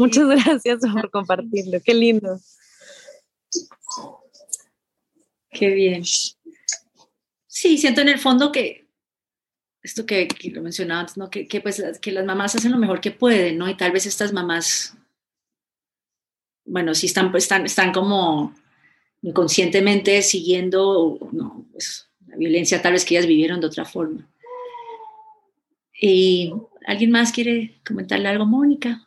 Muchas gracias por compartirlo. Qué lindo. Qué bien. Sí, siento en el fondo que esto que, lo mencionaba antes, ¿no? Que, pues, que las mamás hacen lo mejor que pueden, ¿no? Y tal vez estas mamás, bueno, sí están, pues, están, están como inconscientemente siguiendo no, pues, la violencia tal vez que ellas vivieron de otra forma. ¿Y alguien más quiere comentarle algo, Mónica?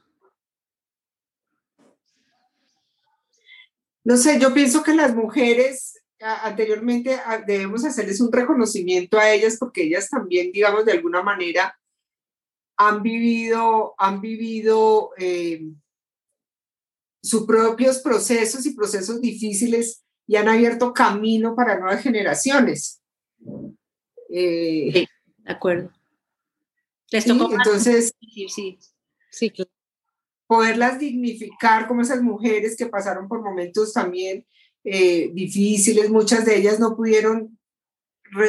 No sé, yo pienso que las mujeres anteriormente debemos hacerles un reconocimiento a ellas porque ellas también, digamos, de alguna manera han vivido, han vivido eh, sus propios procesos y procesos difíciles y han abierto camino para nuevas generaciones. Eh, sí, de acuerdo. entonces, sí, sí, poderlas dignificar como esas mujeres que pasaron por momentos también eh, difíciles, muchas de ellas no pudieron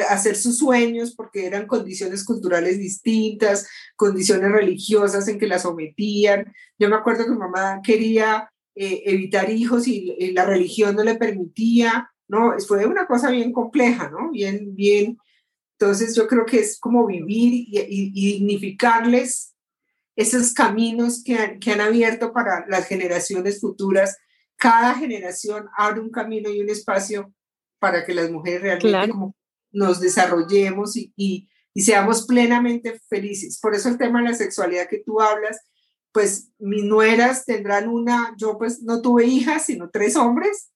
hacer sus sueños porque eran condiciones culturales distintas, condiciones religiosas en que las sometían. Yo me acuerdo que mi mamá quería eh, evitar hijos y, la religión no le permitía, ¿no? Fue una cosa bien compleja, ¿no? Bien, bien. Entonces yo creo que es como vivir y, dignificarles esos caminos que que han abierto para las generaciones futuras. Cada generación abre un camino y un espacio para que las mujeres realmente nos desarrollemos y, y, seamos plenamente felices. Por eso el tema de la sexualidad que tú hablas, pues mis nueras tendrán una, yo pues no tuve hijas, sino tres hombres,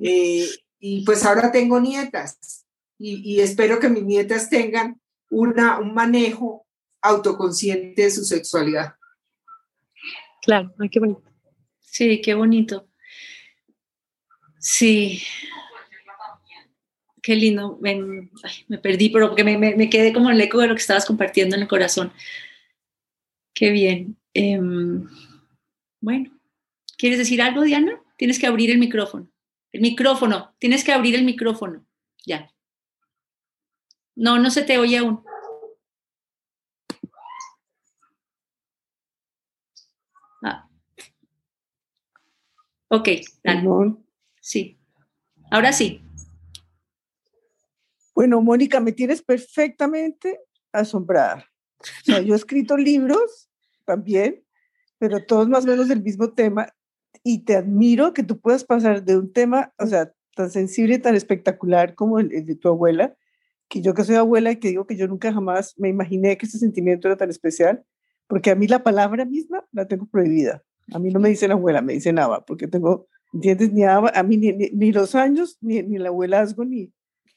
eh, y pues ahora tengo nietas, y, y, espero que mis nietas tengan una, un manejo autoconsciente de su sexualidad. Claro, ay, qué bonito. Sí, qué bonito. Sí. Qué lindo. me perdí, pero porque me, quedé como el eco de lo que estabas compartiendo en el corazón. Qué bien. Em, bueno, ¿quieres decir algo, Diana? Tienes que abrir el micrófono. El micrófono. Tienes que abrir el micrófono. Ya. No, no se te oye aún. Ah. Ok, dale. Sí. Ahora sí. Bueno, Mónica, me tienes perfectamente asombrada. O sea, yo he escrito libros también, pero todos más o menos del mismo tema, y te admiro que tú puedas pasar de un tema, o sea, tan sensible y tan espectacular como el, de tu abuela, que yo que soy abuela y que digo que yo nunca jamás me imaginé que ese sentimiento era tan especial, porque a mí la palabra misma la tengo prohibida. A mí no me dicen abuela, me dicen nada, porque tengo ¿entiendes? Ni a, a mí ni, los años, ni, ni el abuelazgo, ni,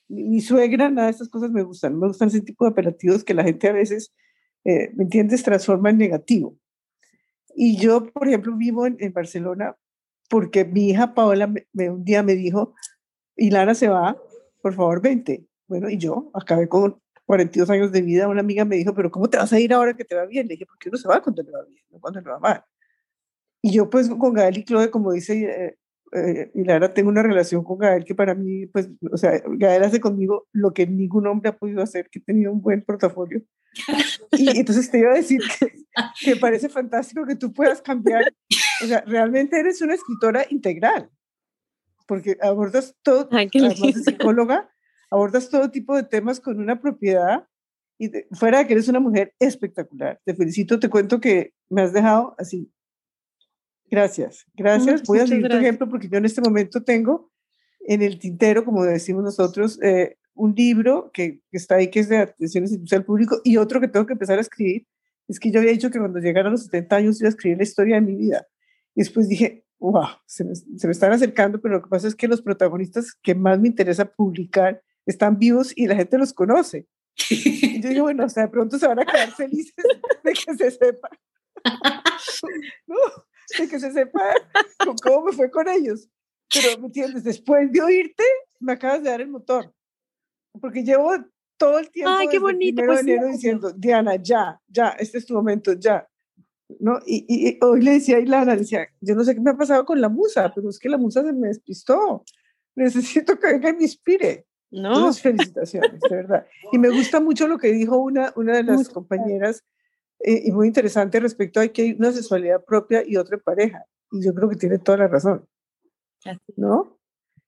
ni, suegra, nada de estas cosas me gustan. Me gustan ese tipo de apelativos que la gente a veces, eh, ¿me entiendes?, transforma en negativo. Y yo, por ejemplo, vivo en, en Barcelona porque mi hija Paola me, un día me dijo, y Lara se va, por favor, vente. Bueno, y yo acabé con 42 años de vida, una amiga me dijo, pero ¿cómo te vas a ir ahora que te va bien? Le dije, porque uno se va cuando le va bien, no cuando le va mal. Y yo pues con Gael y Chloe, como dice eh, eh, y Lara, tengo una relación con Gael que para mí, pues, o sea, Gael hace conmigo lo que ningún hombre ha podido hacer, que he tenido un buen portafolio. Y entonces te iba a decir que, que parece fantástico que tú puedas cambiar, o sea, realmente eres una escritora integral, porque abordas todo, además de psicóloga, abordas todo tipo de temas con una propiedad y fuera de que eres una mujer espectacular. Te felicito, te cuento que me has dejado así Gracias, gracias. Voy a seguir tu ejemplo porque yo en este momento tengo en el tintero, como decimos nosotros, eh, un libro que, está ahí que es de atención institucional público y otro que tengo que empezar a escribir. Es que yo había dicho que cuando llegara a los 70 años iba a escribir la historia de mi vida. Y después dije, wow, se me, se me están acercando, pero lo que pasa es que los protagonistas que más me interesa publicar están vivos y la gente los conoce. Y yo digo, bueno, o sea, de pronto se van a quedar felices de que se sepa. no, de que se sepa cómo me fue con ellos. Pero, ¿me entiendes? Después de oírte, me acabas de dar el motor. Porque llevo todo el tiempo Ay, qué bonito, pues, diciendo, Diana, ya, ya, este es tu momento, ya. ¿No? Y, y, hoy le decía a Ilana, decía, yo no sé qué me ha pasado con la musa, pero es que la musa se me despistó. Necesito que venga y me inspire. ¿no? felicitaciones, de verdad. Y me gusta mucho lo que dijo una, una de las compañeras, eh, y muy interesante respecto a que hay una sexualidad propia y otra pareja. Y yo creo que tiene toda la razón, ¿no?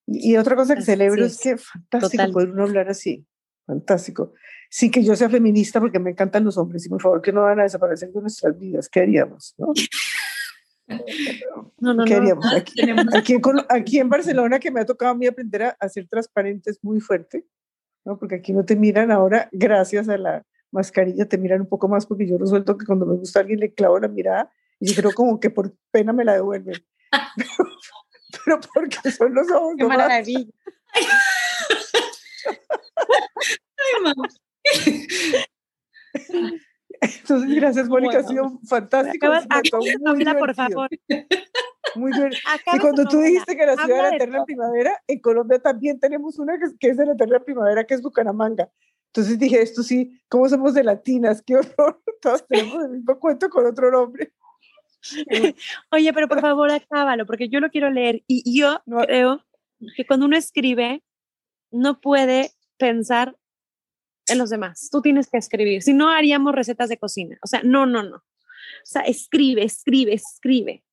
Y, otra cosa que celebro es. que fantástico poder uno hablar así, fantástico. Sí que yo sea feminista porque me encantan los hombres y por favor que no van a desaparecer de nuestras vidas, ¿qué haríamos? ¿no? No, no, Aquí, aquí, en, aquí, en, Barcelona, que me ha tocado a mí aprender a, hacer transparentes muy fuerte, ¿no? porque aquí no te miran ahora, gracias a la mascarilla, te miran un poco más, porque yo resuelto que cuando me gusta alguien le clavo la mirada y yo creo como que por pena me la devuelven. pero, porque son los ojos. Qué maravilla. Ay, entonces, gracias, Mónica, ha sido fantástico. muy por favor. Muy bien. y cuando tú dijiste que la ciudad de la eterna primavera, en Colombia también tenemos una que, es de la eterna primavera, que es Bucaramanga. Entonces dije, esto sí, ¿cómo somos de latinas? Qué horror. Todos tenemos el mismo cuento con otro nombre. Oye, pero por favor, acábalo, porque yo lo quiero leer. Y yo creo que cuando uno escribe, no puede pensar en los demás. Tú tienes que escribir. Si no, haríamos recetas de cocina. O sea, no, no, no. O sea, escribe, escribe, escribe.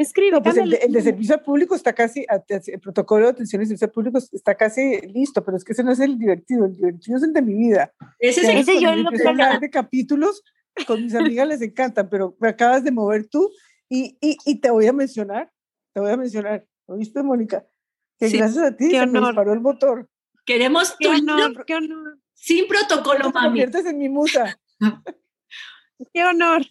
Escribe. pues el, de, servicio público está casi, el protocolo de atención y servicio público está casi listo, pero es que ese no es el divertido. El divertido es el de mi vida. Ese, es ese yo lo que de capítulos con mis amigas les encantan, pero me acabas de mover tú y, y, y te voy a mencionar, te voy a mencionar, ¿oíste, Mónica? Que gracias a ti se me disparó el motor. Queremos qué honor, qué honor. Sin protocolo, no te mami. conviertes en mi musa. Qué honor.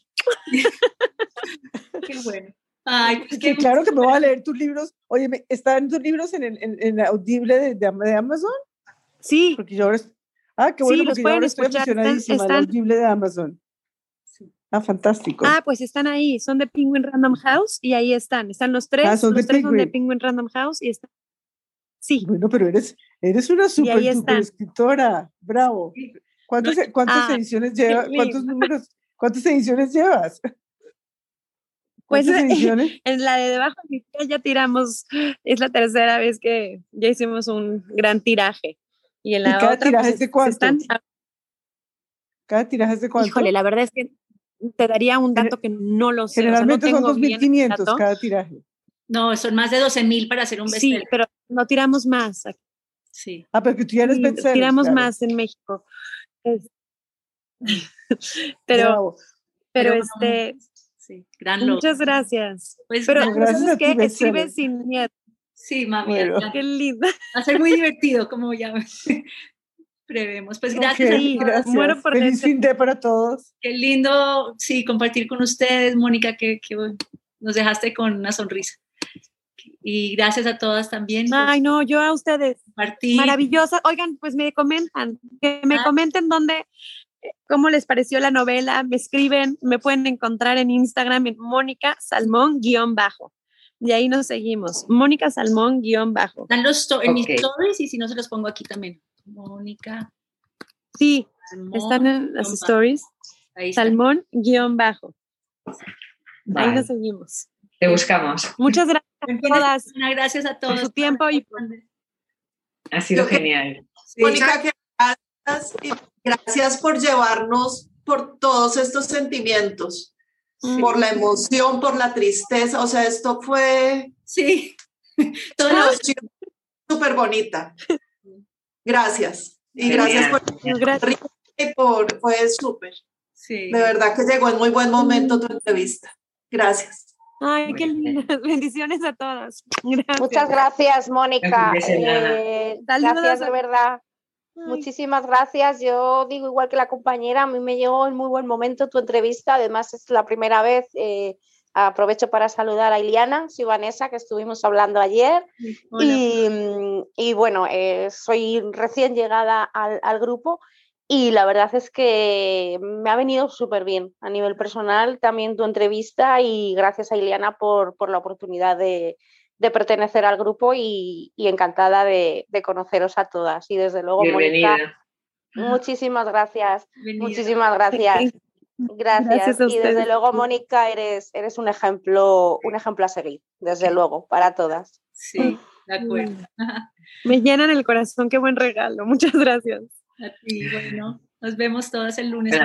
qué bueno. Ay, pues claro que me voy a leer tus libros. Oye, ¿están tus libros en, en, en Audible de, de, Amazon? Sí. Porque yo ahora, ah, qué bueno, porque yo ahora estoy emocionadísima están, Audible de Amazon. Sí. Ah, fantástico. Ah, pues están ahí, son de Penguin Random House y ahí están. Están los tres, ah, son los de tres Penguin. son de Penguin Random House y están Sí. Bueno, pero eres, eres una súper escritora. Bravo. ¿Cuántas, cuántas ah, ediciones llevas? ¿Cuántos números? ¿Cuántas ediciones llevas? Pues ediciones? en la de debajo de ya tiramos, es la tercera vez que ya hicimos un gran tiraje. Y en la cada otra, tiraje pues, es de cuánto? ¿Cada tiraje es de cuánto? Híjole, la verdad es que te daría un dato que no lo sé. Generalmente o sea, no son 2.500 cada tiraje. No, son más de 12 mil para hacer un bestseller. Sí, pero no tiramos más. Sí. Ah, porque tú ya eres bestseller. Tiramos más en México. pero, pero, este. Sí, gran Muchas gracias. Pues, pero gracias es que escribe sin miedo. Sí, mami. Qué linda. Va a ser muy divertido, como ya prevemos. Pues gracias. Okay, gracias. Bueno, por Feliz fin de para todos. Qué lindo, sí, compartir con ustedes, Mónica, que, que nos dejaste con una sonrisa. Y gracias a todas también. Ay, no, yo a ustedes. Maravillosa. Oigan, pues me comentan, que me ah. comenten dónde, cómo les pareció la novela, me escriben, me pueden encontrar en Instagram en Mónica Salmón guion bajo. De ahí nos seguimos. Mónica Salmón guion bajo. Están los en mis stories y si no se los pongo aquí también. Mónica. Sí, están en las stories. Salmón guion bajo. Ahí nos seguimos. Te buscamos. Muchas gracias a todas. Gracias a todos por su tiempo y ha sido genial. Mónica, gracias y gracias por llevarnos por todos estos sentimientos, por la emoción, por la tristeza. O sea, esto fue sí, todo súper bonita. Gracias y gracias por, por fue súper. Sí. De verdad que llegó en muy buen momento tu entrevista. Gracias. Ay, qué lindas. Bendiciones a todas. Muchas gracias, Mónica. Eh, gracias de verdad. Muchísimas gracias. Yo digo igual que la compañera, a mí me llegó en muy buen momento tu entrevista. Además, es la primera vez. Eh, aprovecho para saludar a Iliana, soy Vanessa, que estuvimos hablando ayer. Y, bueno, eh, soy recién llegada al, al grupo y la verdad es que me ha venido súper bien a nivel personal también tu entrevista y gracias a Ileana por, por la oportunidad de, de, pertenecer al grupo y, y encantada de, de, conoceros a todas. Y desde luego, Mónica, muchísimas gracias. Muchísimas gracias. Gracias. y desde luego, Mónica, eres, eres un ejemplo, un ejemplo a seguir, desde luego, para todas. Sí. De acuerdo. Me llenan el corazón, qué buen regalo. Muchas gracias. A ti, bueno, nos vemos todas el lunes.